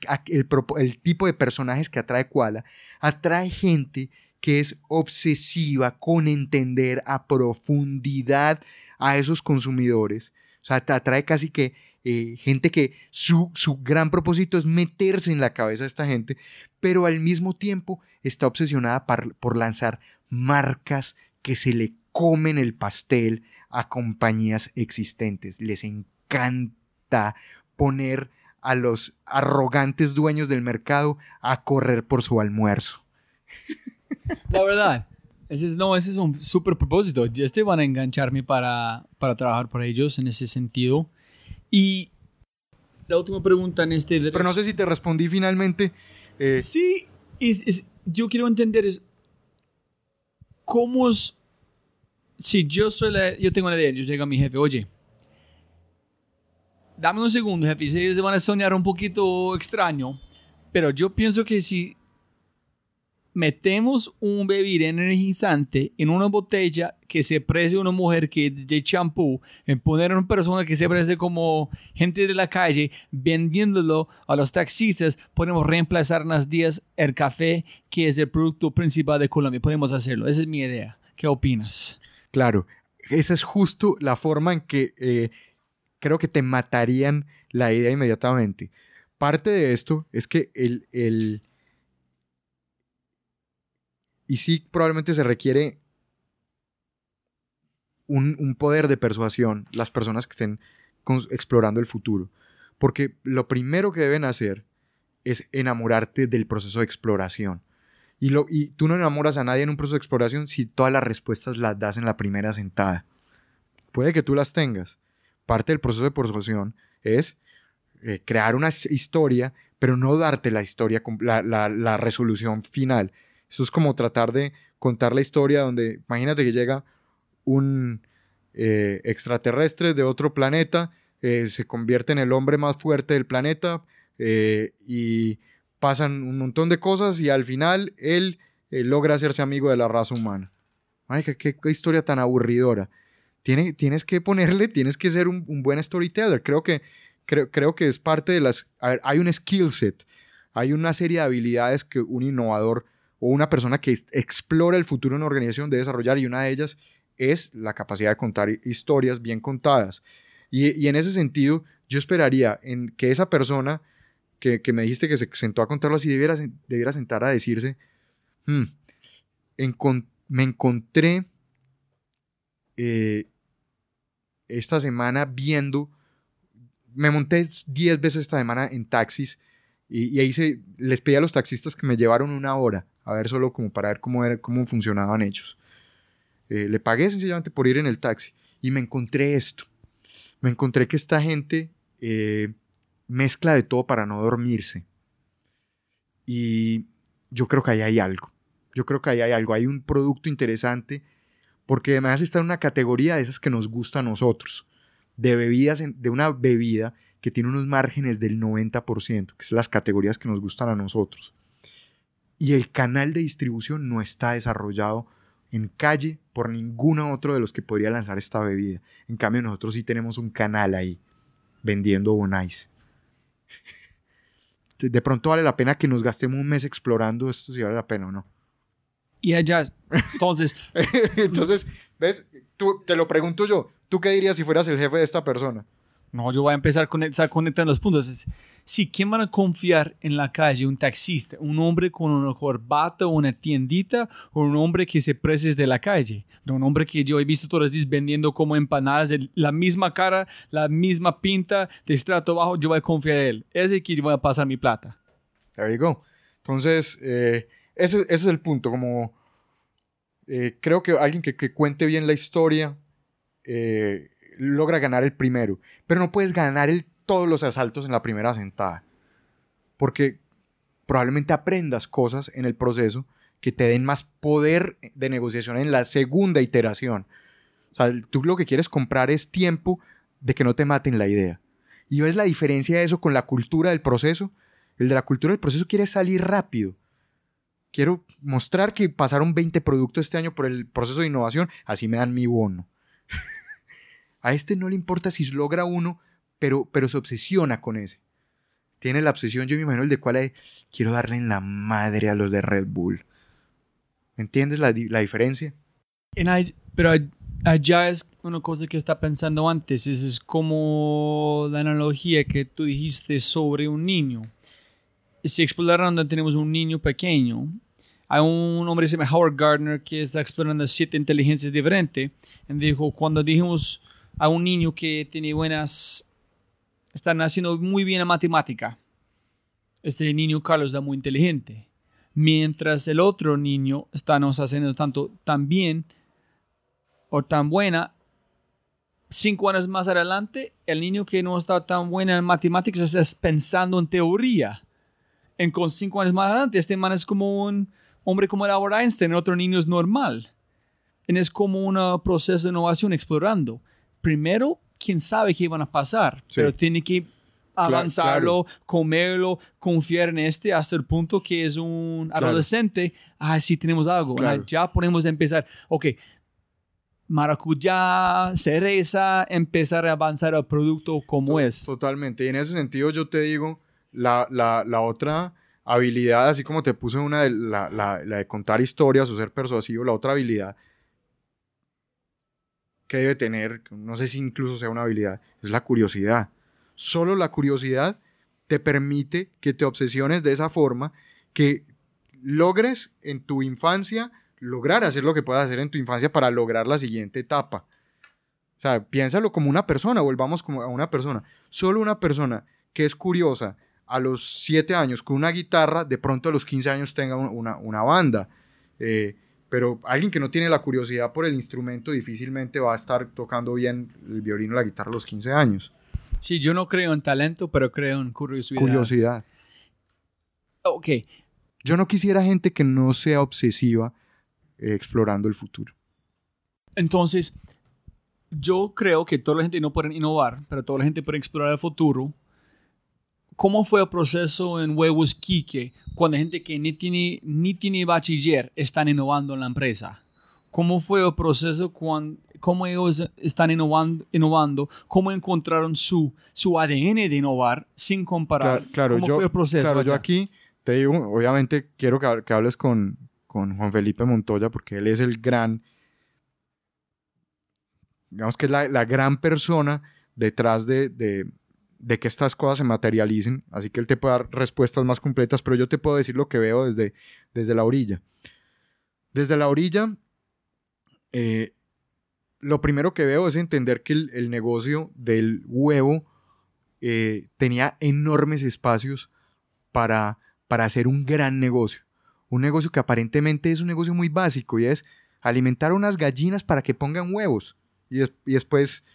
el tipo de personajes que atrae Koala. Atrae gente que es obsesiva con entender a profundidad a esos consumidores. O sea, atrae casi que eh, gente que su, su gran propósito es meterse en la cabeza de esta gente, pero al mismo tiempo está obsesionada por lanzar marcas que se le comen el pastel a compañías existentes. Les encanta poner a los arrogantes dueños del mercado a correr por su almuerzo. La verdad, ese es, no, ese es un súper propósito. Este van a engancharme para, para trabajar por ellos en ese sentido. Y la última pregunta en este... Pero no sé si te respondí finalmente. eh, Sí, es- es- yo quiero entender es cómo es, si yo soy la, yo tengo una idea, yo llego a mi jefe, oye, dame un segundo, jefe, se van a soñar un poquito extraño, pero yo pienso que si metemos un bebida energizante en una botella que se precie una mujer que de champú, en poner a una persona que se parece como gente de la calle vendiéndolo a los taxistas, podemos reemplazar unas días el café que es el producto principal de Colombia. Podemos hacerlo. Esa es mi idea. ¿Qué opinas? Claro, esa es justo la forma en que eh, creo que te matarían la idea inmediatamente. Parte de esto es que el, el- y sí probablemente se requiere un, un poder de persuasión las personas que estén explorando el futuro. Porque lo primero que deben hacer es enamorarte del proceso de exploración. Y, lo, y tú no enamoras a nadie en un proceso de exploración si todas las respuestas las das en la primera sentada. Puede que tú las tengas. Parte del proceso de persuasión es eh, crear una historia, pero no darte la historia, la, la- la resolución final. Eso es como tratar de contar la historia donde, imagínate que llega un eh, extraterrestre de otro planeta, eh, se convierte en el hombre más fuerte del planeta eh, y pasan un montón de cosas y al final él logra hacerse amigo de la raza humana. Ay, qué, historia tan aburridora. Tiene- tienes que ponerle, tienes que ser un, buen storyteller. Creo que, creo, creo que es parte de las... hay un skill set, hay una serie de habilidades que un innovador o una persona que explora el futuro en una organización debe desarrollar y una de ellas es la capacidad de contar hi- historias bien contadas. Y, y en ese sentido, yo esperaría en que esa persona que, que me dijiste que se sentó a contarlo así, debiera, debiera sentar a decirse, "Hmm, encon- me encontré eh, esta semana viendo, me monté 10 veces esta semana en taxis y, y ahí se, les pedí a los taxistas que me llevaron una hora, a ver solo como para ver cómo, era, cómo funcionaban ellos. Eh, le pagué sencillamente por ir en el taxi y me encontré esto. Me encontré que esta gente eh, mezcla de todo para no dormirse. Y yo creo que ahí hay algo. Yo creo que ahí hay algo. Hay un producto interesante porque además está en una categoría de esas que nos gusta a nosotros. De bebidas, de una bebida que tiene unos márgenes del 90%, que son las categorías que nos gustan a nosotros. Y el canal de distribución no está desarrollado en calle por ninguno otro de los que podría lanzar esta bebida. En cambio, nosotros sí tenemos un canal ahí vendiendo Bonais. (laughs) De de pronto vale la pena que nos gastemos un mes explorando esto, si vale la pena o no. Y allá, entonces, (laughs) Entonces, ¿Ves? Tú, te lo pregunto yo. ¿Tú qué dirías si fueras el jefe de esta persona? No, yo voy a empezar con conectando los puntos. Si sí, ¿quién van a confiar en la calle? ¿Un taxista? ¿Un hombre con una corbata una tiendita? ¿O un hombre que se precie de la calle? Un hombre que yo he visto todos los días vendiendo como empanadas, la misma cara, la misma pinta, de estrato bajo, yo voy a confiar en él. Ese que yo voy a pasar mi plata. There you go. Entonces, eh, ese, es el punto. Como eh, creo que alguien que, que, cuente bien la historia eh, logra ganar el primero. Pero no puedes ganar todos los asaltos en la primera sentada. Porque probablemente aprendas cosas en el proceso que te den más poder de negociación en la segunda iteración. O sea, tú lo que quieres comprar es tiempo de que no te maten la idea. Y ves la diferencia de eso con la cultura del proceso. El de la cultura del proceso quiere salir rápido. Quiero mostrar que pasaron 20 productos este año por el proceso de innovación, así me dan mi bono. A este no le importa si logra uno, pero, pero se obsesiona con ese. Tiene la obsesión, yo me imagino, el de cuál es, quiero darle en la madre a los de Red Bull. ¿Entiendes la, la diferencia? pero allá es una cosa que está pensando antes, es, como la analogía que tú dijiste sobre un niño. Si explorando tenemos un niño pequeño, hay un hombre que se llama Howard Gardner que está explorando siete inteligencias diferentes. Y dijo, cuando dijimos a un niño que tiene buenas, están haciendo muy bien la matemática. Este niño Carlos está muy inteligente. Mientras el otro niño está no haciendo tanto tan bien o tan buena. Cinco años más adelante, el niño que no está tan buena en matemáticas está pensando en teoría. En con cinco años más adelante, este man es como un hombre como el Albert Einstein, el otro niño es normal. Es como un proceso de innovación explorando primero, quién sabe qué van a pasar, pero tiene que avanzarlo, comerlo, confiar en este hasta el punto que es un adolescente. Ah, sí, tenemos algo. ya podemos empezar. Ok, maracuyá, cereza, empezar a avanzar el producto como es. Totalmente. Y en ese sentido yo te digo, la, la, la otra habilidad, así como te puse una de la, la, de contar historias o ser persuasivo, la otra habilidad que debe tener, no sé si incluso sea una habilidad, es la curiosidad. Solo la curiosidad te permite que te obsesiones de esa forma, que logres en tu infancia lograr hacer lo que puedas hacer en tu infancia para lograr la siguiente etapa. O sea, piénsalo como una persona, volvamos como a una persona. Solo una persona que es curiosa a los 7 años con una guitarra, de pronto a los 15 años tenga una, una banda. Eh, pero alguien que no tiene la curiosidad por el instrumento difícilmente va a estar tocando bien el violín o la guitarra a los 15 años. Sí, yo no creo en talento, pero creo en curiosidad. Curiosidad. Ok. Yo no quisiera gente que no sea obsesiva eh, explorando el futuro. Entonces, yo creo que toda la gente no puede innovar, pero toda la gente puede explorar el futuro ¿Cómo fue el proceso en Huevos Quique cuando gente que ni tiene, ni tiene bachiller están innovando en la empresa? ¿Cómo fue el proceso cuando, cómo ellos están innovando, innovando cómo encontraron su, su ADN de innovar sin comparar? Claro, ¿Cómo yo, fue el proceso? Claro, yo aquí te digo, obviamente quiero que, hables con, con Juan Felipe Montoya porque él es el gran, digamos que es la, la gran persona detrás de, de que estas cosas se materialicen, así que él te puede dar respuestas más completas, pero yo te puedo decir lo que veo desde, desde la orilla. Desde la orilla, eh, lo primero que veo es entender que el, negocio del huevo eh, tenía enormes espacios para, para hacer un gran negocio. Un negocio que aparentemente es un negocio muy básico y es alimentar unas gallinas para que pongan huevos y, después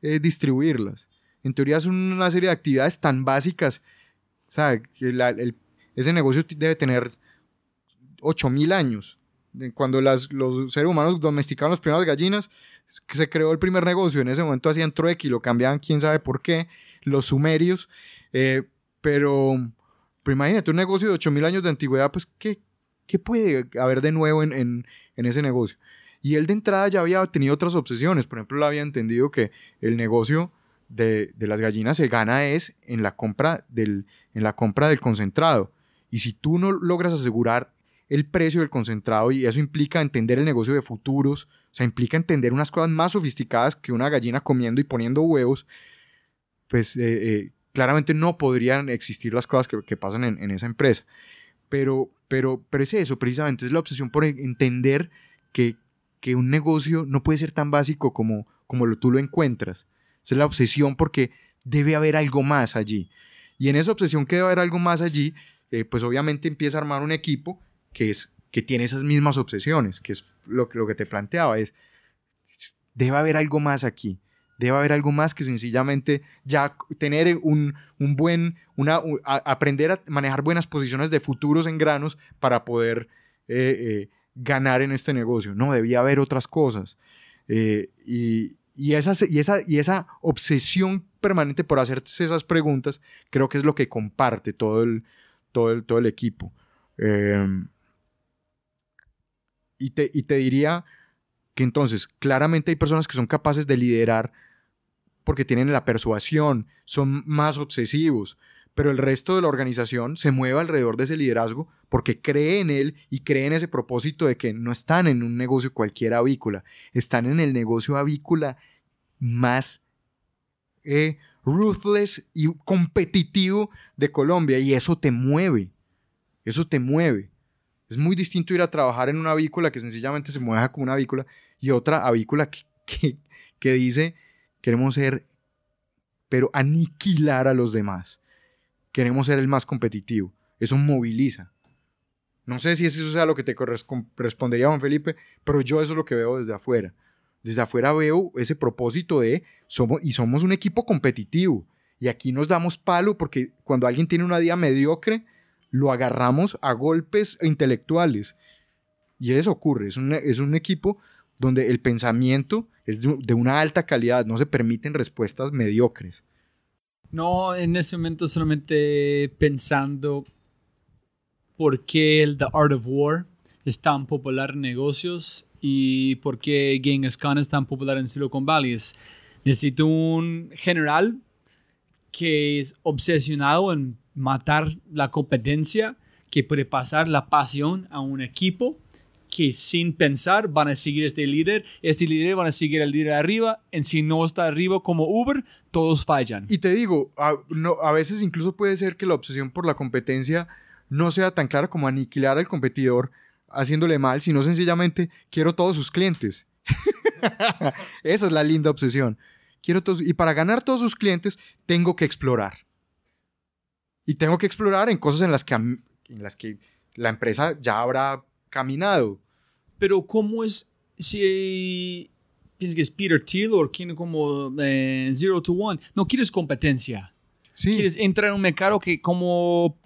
eh, distribuirlas en teoría son una serie de actividades tan básicas. O sea, que ese negocio debe tener 8000 años. Cuando las, los seres humanos domesticaron las primeras gallinas, se creó el primer negocio. En ese momento hacían trueque y lo cambiaban, quién sabe por qué, los sumerios. Eh, pero, pero imagínate, un negocio de 8000 años de antigüedad, pues, ¿qué, qué puede haber de nuevo en, en, en ese negocio? Y él de entrada ya había tenido otras obsesiones. Por ejemplo, él había entendido que el negocio de, las gallinas se gana es en la, compra del, en la compra del concentrado. Y si tú no logras asegurar el precio del concentrado y eso implica entender el negocio de futuros, o sea, implica entender unas cosas más sofisticadas que una gallina comiendo y poniendo huevos, pues eh, eh, claramente no podrían existir las cosas que, pasan en, esa empresa. Pero, pero, pero es eso, precisamente, es la obsesión por entender que, que un negocio no puede ser tan básico como, como lo, tú lo encuentras. Es la obsesión porque debe haber algo más allí. Y en esa obsesión que debe haber algo más allí, eh, pues obviamente empieza a armar un equipo que, es, que tiene esas mismas obsesiones, que es lo, lo que te planteaba, es, debe haber algo más aquí. Debe haber algo más que sencillamente ya tener un, un buen, una, aprender a manejar buenas posiciones de futuros en granos para poder eh, eh, ganar en este negocio. No, debía haber otras cosas. Y, y, esa, y, esa, y esa obsesión permanente por hacerse esas preguntas creo que es lo que comparte todo el, todo el, todo el equipo. y, te, y te diría que entonces claramente hay personas que son capaces de liderar porque tienen la persuasión, son más obsesivos, pero el resto de la organización se mueve alrededor de ese liderazgo porque cree en él y cree en ese propósito de que no están en un negocio cualquier avícola, están en el negocio avícola más eh, ruthless y competitivo de Colombia y eso te mueve, eso te mueve. Es muy distinto ir a trabajar en una avícola que sencillamente se mueve como una avícola y otra avícola (laughs) que, que, dice queremos ser, pero aniquilar a los demás. Queremos ser el más competitivo. Eso moviliza. No sé si eso sea lo que te correspondería, Juan Felipe, pero yo eso es lo que veo desde afuera. Desde afuera veo ese propósito de somos y somos un equipo competitivo. Y aquí nos damos palo porque cuando alguien tiene una día mediocre, lo agarramos a golpes intelectuales. Y eso ocurre. Es un, es un equipo donde el pensamiento es de, una alta calidad, no se permiten respuestas mediocres. No, en ese momento solamente pensando por qué el The Art of War es tan popular en negocios y por qué Genghis Khan es tan popular en Silicon Valley. necesito un general que es obsesionado en matar la competencia, que puede pasar la pasión a un equipo que sin pensar van a seguir este líder, este líder van a seguir al líder arriba, en si no está arriba como Uber, todos fallan. Y te digo, a, veces incluso puede ser que la obsesión por la competencia no sea tan clara como aniquilar al competidor haciéndole mal, sino sencillamente quiero todos sus clientes. (laughs) Esa es la linda obsesión. Quiero todos, y para ganar todos sus clientes tengo que explorar. Y tengo que explorar en cosas en las que, en las que la empresa ya habrá caminado pero ¿cómo es si piensas que es Peter Thiel o quien como eh, Zero to One? No quieres competencia. Sí. Quieres entrar en un mercado que como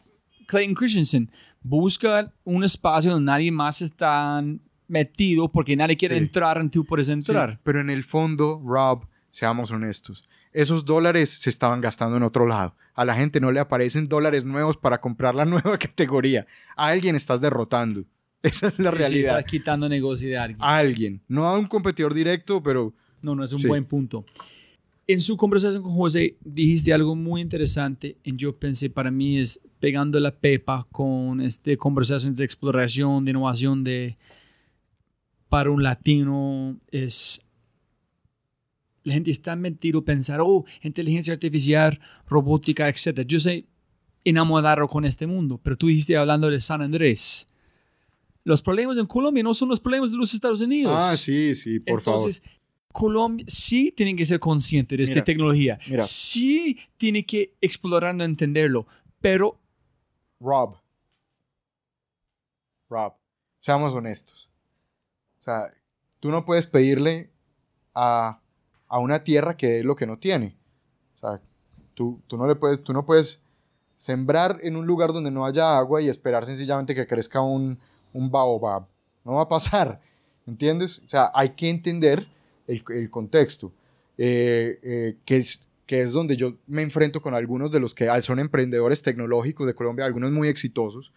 Clayton Christensen busca un espacio donde nadie más está metido porque nadie quiere entrar en tú puedes entrar. pero en el fondo, Rob, seamos honestos, esos dólares se estaban gastando en otro lado. A la gente no le aparecen dólares nuevos para comprar la (laughs) nueva categoría. A alguien estás derrotando. (laughs) Esa es la realidad. Sí, está quitando negocio de alguien. alguien. No a un competidor directo, pero. No, no es un buen punto. En su conversación con José dijiste algo muy interesante y yo pensé para mí es pegando la pepa con este conversación de exploración, de innovación de para un latino es la gente está mentido pensar, oh, inteligencia artificial, robótica, etc. Yo sé enamorado con este mundo, pero tú dijiste hablando de San Andrés los problemas en Colombia no son los problemas de los Estados Unidos. Ah, sí, sí, por favor. Entonces, Colombia sí tiene que ser consciente de esta tecnología. Sí tiene que explorarlo, entenderlo, pero... Rob. Rob, seamos honestos. O sea, tú no puedes pedirle a, a una tierra que dé lo que no tiene. O sea, tú, tú, no le puedes, tú no puedes sembrar en un lugar donde no haya agua y esperar sencillamente que crezca un, un baobab. No va a pasar, ¿entiendes? O sea, hay que entender el, contexto, eh, eh, que, es, que es donde yo me enfrento con algunos de los que son emprendedores tecnológicos de Colombia, algunos muy exitosos,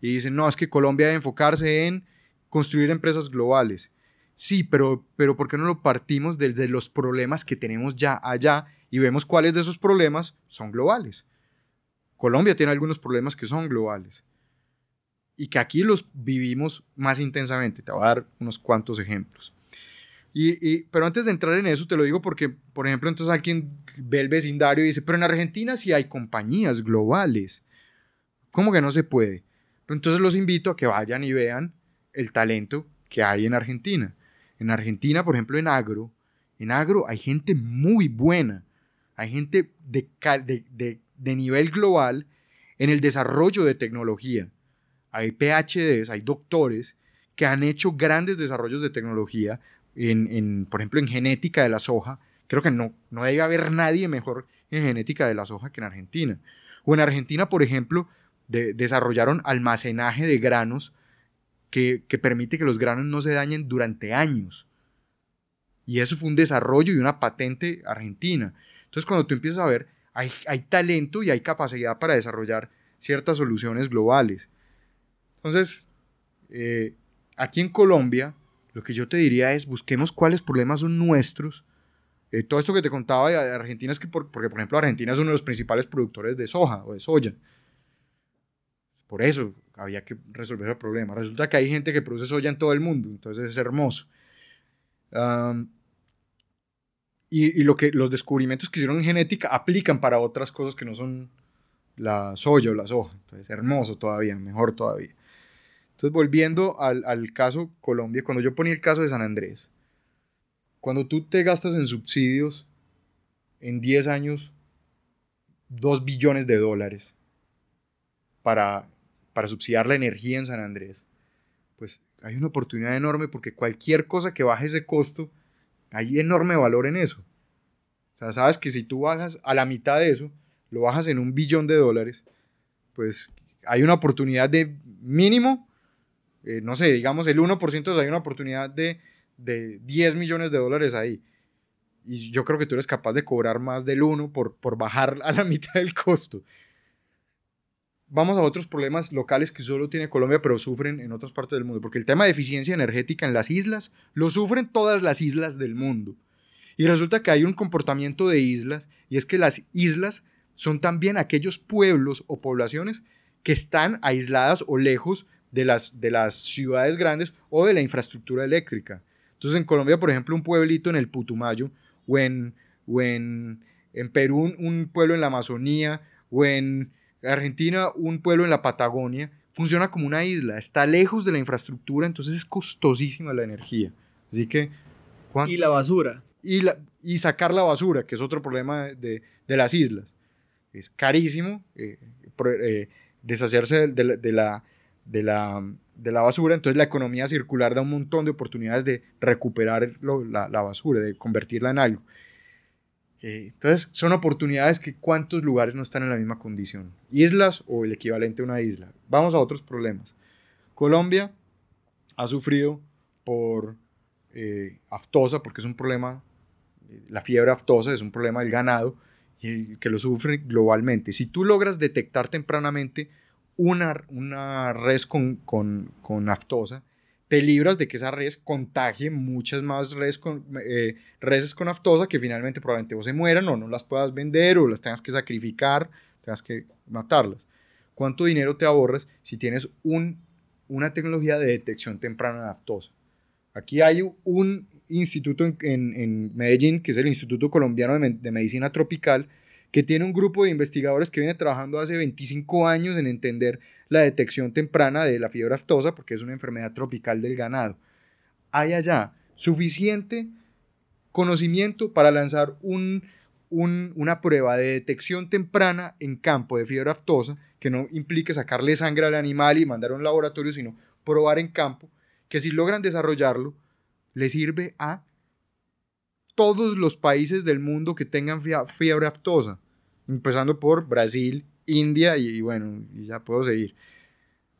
y dicen, no, es que Colombia debe enfocarse en construir empresas globales. Sí, pero, pero ¿por qué no lo partimos desde los problemas que tenemos ya allá y vemos cuáles de esos problemas son globales? Colombia tiene algunos problemas que son globales. Y que aquí los vivimos más intensamente. Te voy a dar unos cuantos ejemplos. Y, pero antes de entrar en eso, te lo digo porque, por ejemplo, entonces alguien ve el vecindario y dice, pero en Argentina sí hay compañías globales. ¿Cómo que no se puede? Entonces los invito a que vayan y vean el talento que hay en Argentina. En Argentina, por ejemplo, en agro, en agro hay gente muy buena, hay gente de nivel global en el desarrollo de tecnología. Hay PhDs, hay doctores que han hecho grandes desarrollos de tecnología, por ejemplo, en genética de la soja. Creo que no, no debe haber nadie mejor en genética de la soja que en Argentina. O en Argentina, por ejemplo, desarrollaron almacenaje de granos que, permite que los granos no se dañen durante años. Y eso fue un desarrollo y una patente argentina. Entonces, cuando tú empiezas a ver, hay talento y hay capacidad para desarrollar ciertas soluciones globales. Entonces, eh, aquí en Colombia, lo que yo te diría es busquemos cuáles problemas son nuestros. Eh, todo esto que te contaba de Argentina es que, porque por ejemplo Argentina es uno de los principales productores de soja o de soya. Por eso había que resolver el problema. Resulta que hay gente que produce soya en todo el mundo, entonces es hermoso. y, lo que, los descubrimientos que hicieron en genética aplican para otras cosas que no son la soya o la soja. Entonces, hermoso todavía, mejor todavía. Entonces, volviendo al, caso Colombia, cuando yo ponía el caso de San Andrés, cuando tú te gastas en subsidios en 10 años 2 billones de dólares para para subsidiar la energía en San Andrés, pues hay una oportunidad enorme porque cualquier cosa que baje ese costo, hay enorme valor en eso. O sea, sabes que si tú bajas a la mitad de eso, lo bajas en un billón de dólares, pues hay una oportunidad de mínimo, eh, no sé, digamos el 1%, hay una oportunidad de, de 10 millones de dólares ahí. Y yo creo que tú eres capaz de cobrar más del 1 por, por bajar a la (laughs) mitad del costo vamos a otros problemas locales que solo tiene Colombia, pero sufren en otras partes del mundo. Porque el tema de eficiencia energética en las islas lo sufren todas las islas del mundo. Y resulta que hay un comportamiento de islas, y es que las islas son también aquellos pueblos o poblaciones que están aisladas o lejos de las, de las ciudades grandes o de la infraestructura eléctrica. Entonces en Colombia, por ejemplo, un pueblito en el Putumayo, o en, en, en Perú un pueblo en la Amazonía, o en Argentina, un pueblo en la Patagonia, funciona como una isla, está lejos de la infraestructura, entonces es costosísima la energía. Así que... Y la basura. Y, la, y sacar la basura, que es otro problema de, de las islas. Es carísimo eh, eh, deshacerse de, de, la, de, la, de la basura, entonces la economía circular da un montón de oportunidades de recuperar la, la basura, de convertirla en algo. Eh, entonces, son oportunidades que cuántos lugares no están en la misma condición. Islas o el equivalente a una isla. Vamos a otros problemas. Colombia ha sufrido por eh, aftosa, porque es un problema, la fiebre aftosa es un problema del ganado y que lo sufre globalmente. Si tú logras detectar tempranamente una, una res con, con, con aftosa, te libras de que esa res contagie muchas más res con, eh, reses con aftosa que finalmente probablemente o se mueran o no las puedas vender o las tengas que sacrificar, tengas que matarlas. ¿Cuánto dinero te ahorras si tienes un, una tecnología de detección temprana de aftosa? Aquí hay un instituto en, en, Medellín, que es el Instituto Colombiano de, de Medicina Tropical, que tiene un grupo de investigadores que viene trabajando hace 25 años en entender la detección temprana de la fiebre aftosa, porque es una enfermedad tropical del ganado. Hay allá suficiente conocimiento para lanzar un, una prueba de detección temprana en campo de fiebre aftosa, que no implique sacarle sangre al animal y mandar a un laboratorio, sino probar en campo, que si logran desarrollarlo, le sirve a todos los países del mundo que tengan fiebre aftosa, empezando por Brasil, India y, bueno, y ya puedo seguir.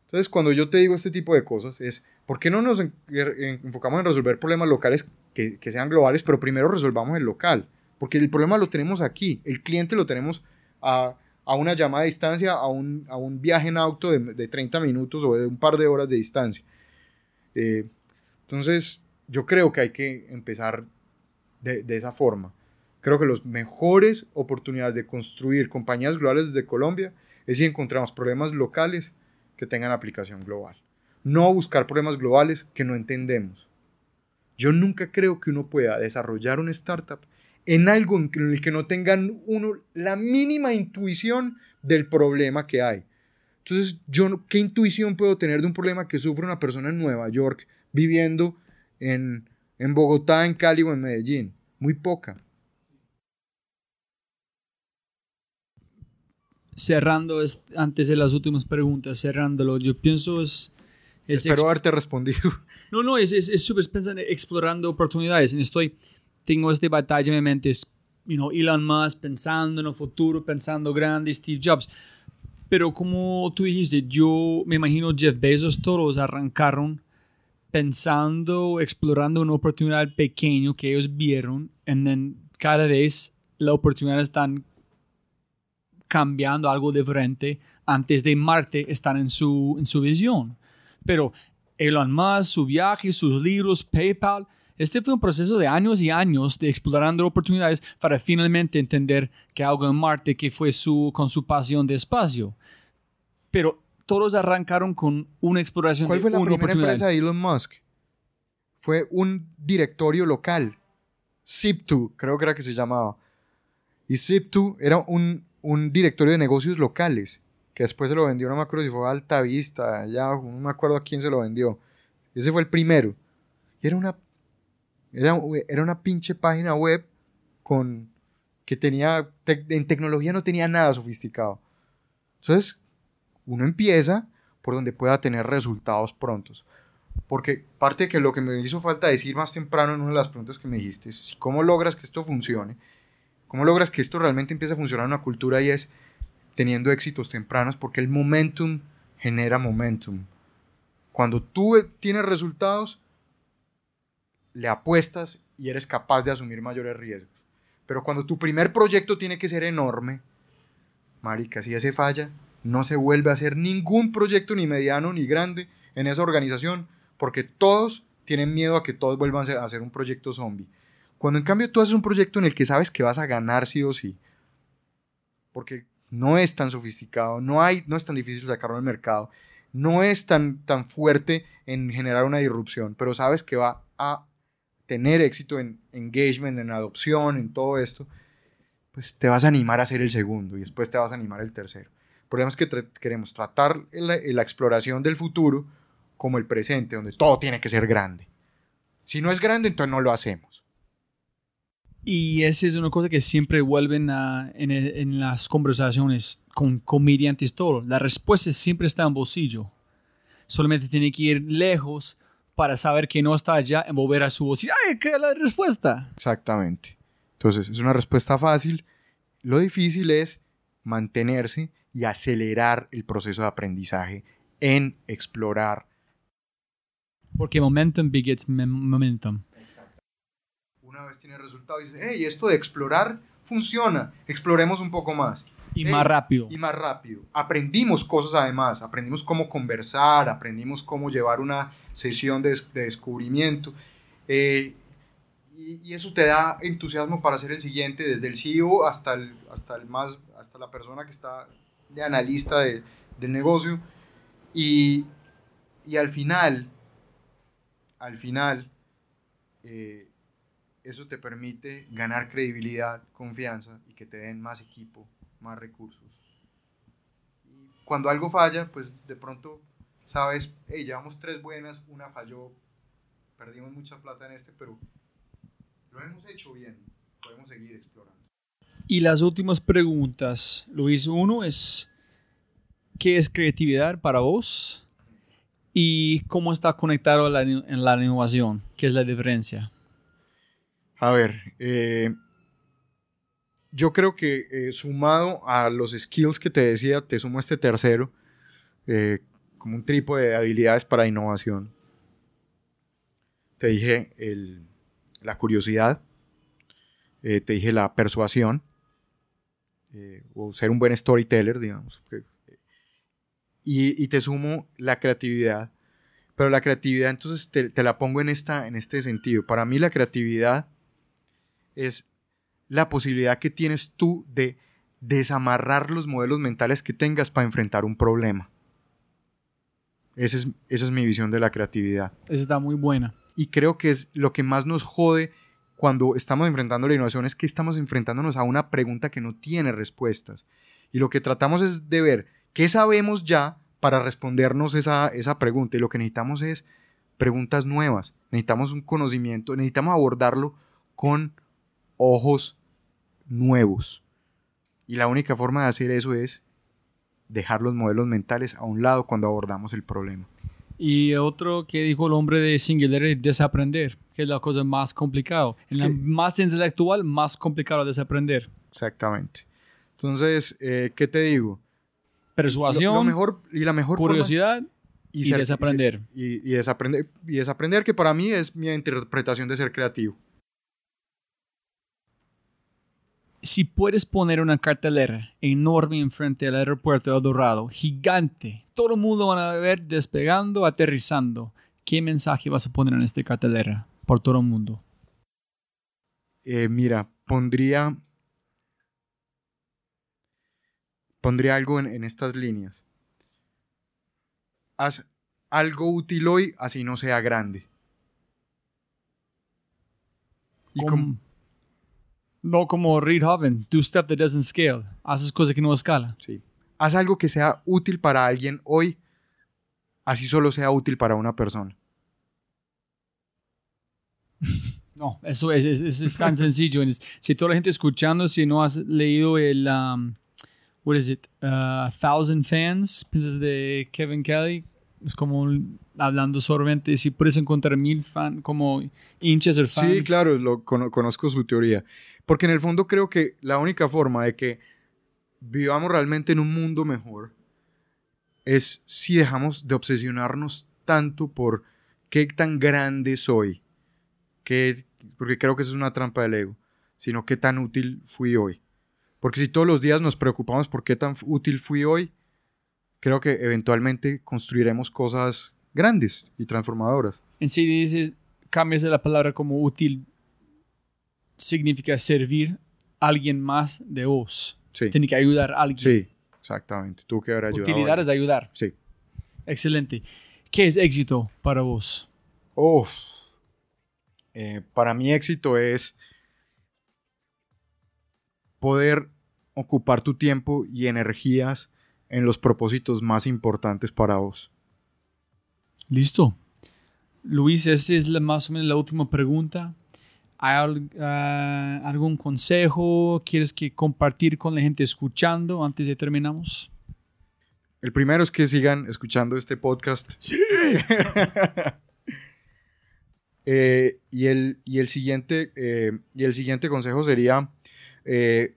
Entonces, cuando yo te digo este tipo de cosas, es, ¿por qué no nos enfocamos en resolver problemas locales que, que, sean globales, pero primero resolvamos el local? Porque el problema lo tenemos aquí, el cliente lo tenemos a, a una llamada de distancia, a un, a un viaje en auto de, de, 30 minutos o de un par de horas de distancia. Eh, entonces, yo creo que hay que empezar de, esa forma. Creo que las mejores oportunidades de construir compañías globales desde Colombia es si encontramos problemas locales que tengan aplicación global. No buscar problemas globales que no entendemos. Yo nunca creo que uno pueda desarrollar una startup en algo en el que no tengan uno la mínima intuición del problema que hay. Entonces, yo, ¿qué intuición puedo tener de un problema que sufre una persona en Nueva York viviendo en, en Bogotá, en Cali o en Medellín? Muy poca. cerrando antes de las últimas preguntas, cerrándolo, yo pienso es... Espero haberte respondido. (laughs) No, no, es súper es, pensando, explorando oportunidades. Estoy, tengo esta batalla en mi mente, es, you know, Elon Musk pensando en el futuro, pensando grande, Steve Jobs. Pero como tú dijiste, yo me imagino Jeff Bezos, todos arrancaron pensando, explorando una oportunidad pequeña que ellos vieron, y cada vez la oportunidad están cambiando algo diferente antes de Marte están en su, en su visión. Pero Elon Musk, su viaje, sus libros, PayPal, este fue un proceso de años y años de explorando oportunidades para finalmente entender que algo en Marte que fue su, con su pasión de espacio. Pero todos arrancaron con una exploración ¿Cuál fue la primera empresa de Elon Musk? Fue un directorio local. Zip2, creo que era que se llamaba. Y Zip2 era un un directorio de negocios locales, que después se lo vendió, no me acuerdo si fue a Altavista, ya no me acuerdo a quién se lo vendió. Ese fue el primero. Y era una, era, era una pinche página web con que tenía, en tecnología no tenía nada sofisticado. Entonces, uno empieza por donde pueda tener resultados prontos. Porque parte de que lo que me hizo falta decir más temprano en una de las preguntas que me dijiste es cómo logras que esto funcione ¿Cómo logras que esto realmente empiece a funcionar en una cultura y es teniendo éxitos tempranos? Porque el momentum genera momentum. Cuando tú tienes resultados, le apuestas y eres capaz de asumir mayores riesgos. Pero cuando tu primer proyecto tiene que ser enorme, marica, si ese falla, no se vuelve a hacer ningún proyecto ni mediano ni grande en esa organización, porque todos tienen miedo a que todos vuelvan a hacer un proyecto zombie. Cuando en cambio tú haces un proyecto en el que sabes que vas a ganar sí o sí, porque no es tan sofisticado, no, hay, no es tan difícil sacarlo al mercado, no es tan, tan fuerte en generar una disrupción, pero sabes que va a tener éxito en engagement, en adopción, en todo esto, pues te vas a animar a hacer el segundo y después te vas a animar el tercero. El problema es que queremos tratar la, la exploración del futuro como el presente, donde todo tiene que ser grande. Si no es grande, entonces no lo hacemos. Y esa es una cosa que siempre vuelven a, en, en, las conversaciones con comediantes todo. La respuesta siempre está en bolsillo. Solamente tiene que ir lejos para saber que no está allá en volver a su bolsillo. ¡Ay, qué es la respuesta! Exactamente. Entonces, es una respuesta fácil. Lo difícil es mantenerse y acelerar el proceso de aprendizaje en explorar. Porque momentum begets momentum vez tiene resultado y dice, hey, esto de explorar funciona, exploremos un poco más. Y más rápido. Y más rápido. Aprendimos cosas además, aprendimos cómo conversar, aprendimos cómo llevar una sesión de, descubrimiento. Eh, y, eso te da entusiasmo para hacer el siguiente, desde el CEO hasta, el, hasta, el más, hasta la persona que está de analista de, del negocio. Y, y al final, al final, eh, eso te permite ganar credibilidad, confianza y que te den más equipo, más recursos. Y cuando algo falla, pues de pronto sabes, hey, llevamos tres buenas, una falló, perdimos mucha plata en este, pero lo hemos hecho bien, podemos seguir explorando. Y las últimas preguntas, Luis, uno es, ¿qué es creatividad para vos? ¿Y cómo está conectado en la innovación? ¿Qué es la diferencia? A ver, eh, yo creo que eh, sumado a los skills que te decía, te sumo este tercero, eh, como un trípode de habilidades para innovación. Te dije la curiosidad, te dije la persuasión, o ser un buen storyteller, digamos. Y, y, te sumo la creatividad. Pero la creatividad, entonces te, te la pongo en, esta, en este sentido. Para mí la creatividad es la posibilidad que tienes tú de desamarrar los modelos mentales que tengas para enfrentar un problema. Esa es, esa es mi visión de la creatividad. Esa está muy buena. Y creo que es lo que más nos jode cuando estamos enfrentando la innovación es que estamos enfrentándonos a una pregunta que no tiene respuestas. Y lo que tratamos es de ver qué sabemos ya para respondernos esa, esa pregunta. Y lo que necesitamos es preguntas nuevas. Necesitamos un conocimiento, necesitamos abordarlo con ojos nuevos. Y la única forma de hacer eso es dejar los modelos mentales a un lado cuando abordamos el problema. Y otro que dijo el hombre de Singularity, desaprender, que es la cosa más complicada. En la más intelectual, más complicado desaprender. Exactamente. Entonces, eh, ¿qué te digo? Persuasión, Lo, mejor, y la mejor curiosidad y, ser- desaprender. Y, y desaprender. Y desaprender, que para mí es mi interpretación de ser creativo. Si puedes poner una cartelera enorme enfrente del aeropuerto de Dorado, gigante, todo el mundo van a ver despegando, aterrizando, ¿qué mensaje vas a poner en esta cartelera por todo el mundo? Eh, mira, pondría. Pondría algo en, en estas líneas. Haz algo útil hoy, así no sea grande. Y como, no como Reed Hoven, do stuff that doesn't scale, haces cosas que no escala. sí. Haz algo que sea útil para alguien hoy, así solo sea útil para una persona. (laughs) No, eso es, es- es- tan sencillo. Si toda la gente escuchando, si no has leído el, um, what is it, uh, Thousand Fans, piensas de Kevin Kelly, es como hablando solamente, si puedes encontrar mil fans, como hinchas o fans. Sí, claro, lo, cono- conozco su teoría. Porque en el fondo creo que la única forma de que vivamos realmente en un mundo mejor es si dejamos de obsesionarnos tanto por qué tan grande soy, qué- porque creo que eso es una trampa del ego, sino qué tan útil fui hoy. Porque si todos los días nos preocupamos por qué tan útil fui hoy, creo que eventualmente construiremos cosas grandes y transformadoras. En sí dice, cambias de la palabra como útil, significa servir a alguien más de vos. Sí, Tiene que ayudar a alguien. sí, exactamente. Tú que haber ayudado. Utilidad es ayudar. Sí. Excelente. ¿Qué es éxito para vos? Eh, para mí éxito es poder ocupar tu tiempo y energías en los propósitos más importantes para vos. Listo. Luis, esta es la, más o menos la última pregunta. ¿Hay al- ah, algún consejo? ¿Quieres que compartir con la gente escuchando antes de terminamos? El primero es que sigan escuchando este podcast. Sí. (laughs) Eh, y, el, y, el siguiente, eh, y el siguiente consejo sería, eh,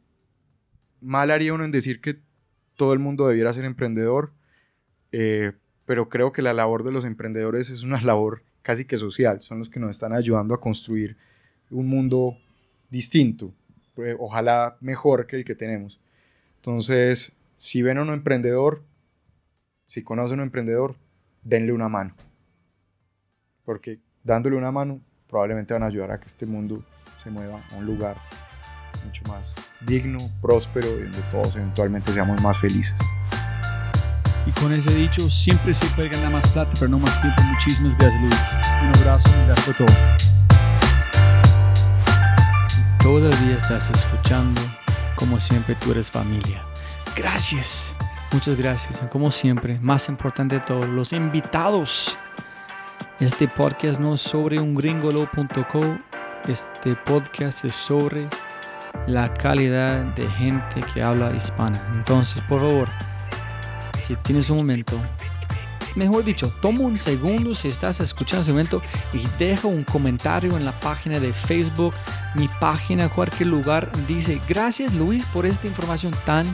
mal haría uno en decir que todo el mundo debiera ser emprendedor, eh, pero creo que la labor de los emprendedores es una (laughs) labor casi que social, son los que nos están ayudando a construir un mundo distinto, eh, ojalá mejor que el que tenemos. Entonces, si ven a un emprendedor, si conocen a un emprendedor, denle una mano, porque dándole una mano, probablemente van a ayudar a que este mundo se mueva a un lugar mucho más digno, próspero, y donde todos eventualmente seamos más felices. Y con ese dicho, siempre se puede ganar más plata, pero no más tiempo. Muchísimas gracias, Luis. Un abrazo y gracias por todo. Si todavía estás escuchando, como siempre tú eres familia. Gracias. Muchas gracias. Como siempre, más importante de todo, los invitados. Este podcast no es sobre ungringolo.co. Este podcast es sobre la calidad de gente que habla hispana. Entonces, por favor, si tienes un momento, mejor dicho, toma un segundo si estás escuchando ese momento y deja un comentario en la página de Facebook, mi página, cualquier lugar. Dice, gracias Luis por esta información tan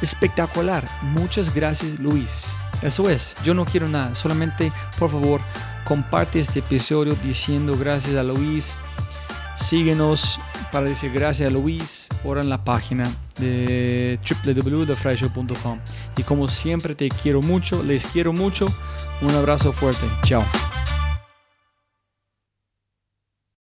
espectacular. Muchas gracias Luis. Eso es, yo no quiero nada, solamente por favor comparte este episodio diciendo gracias a Luis. Síguenos para decir gracias a Luis. Ahora en la página de www.thefryshow.com. Y como siempre te quiero mucho, les quiero mucho. Un abrazo fuerte. Chao.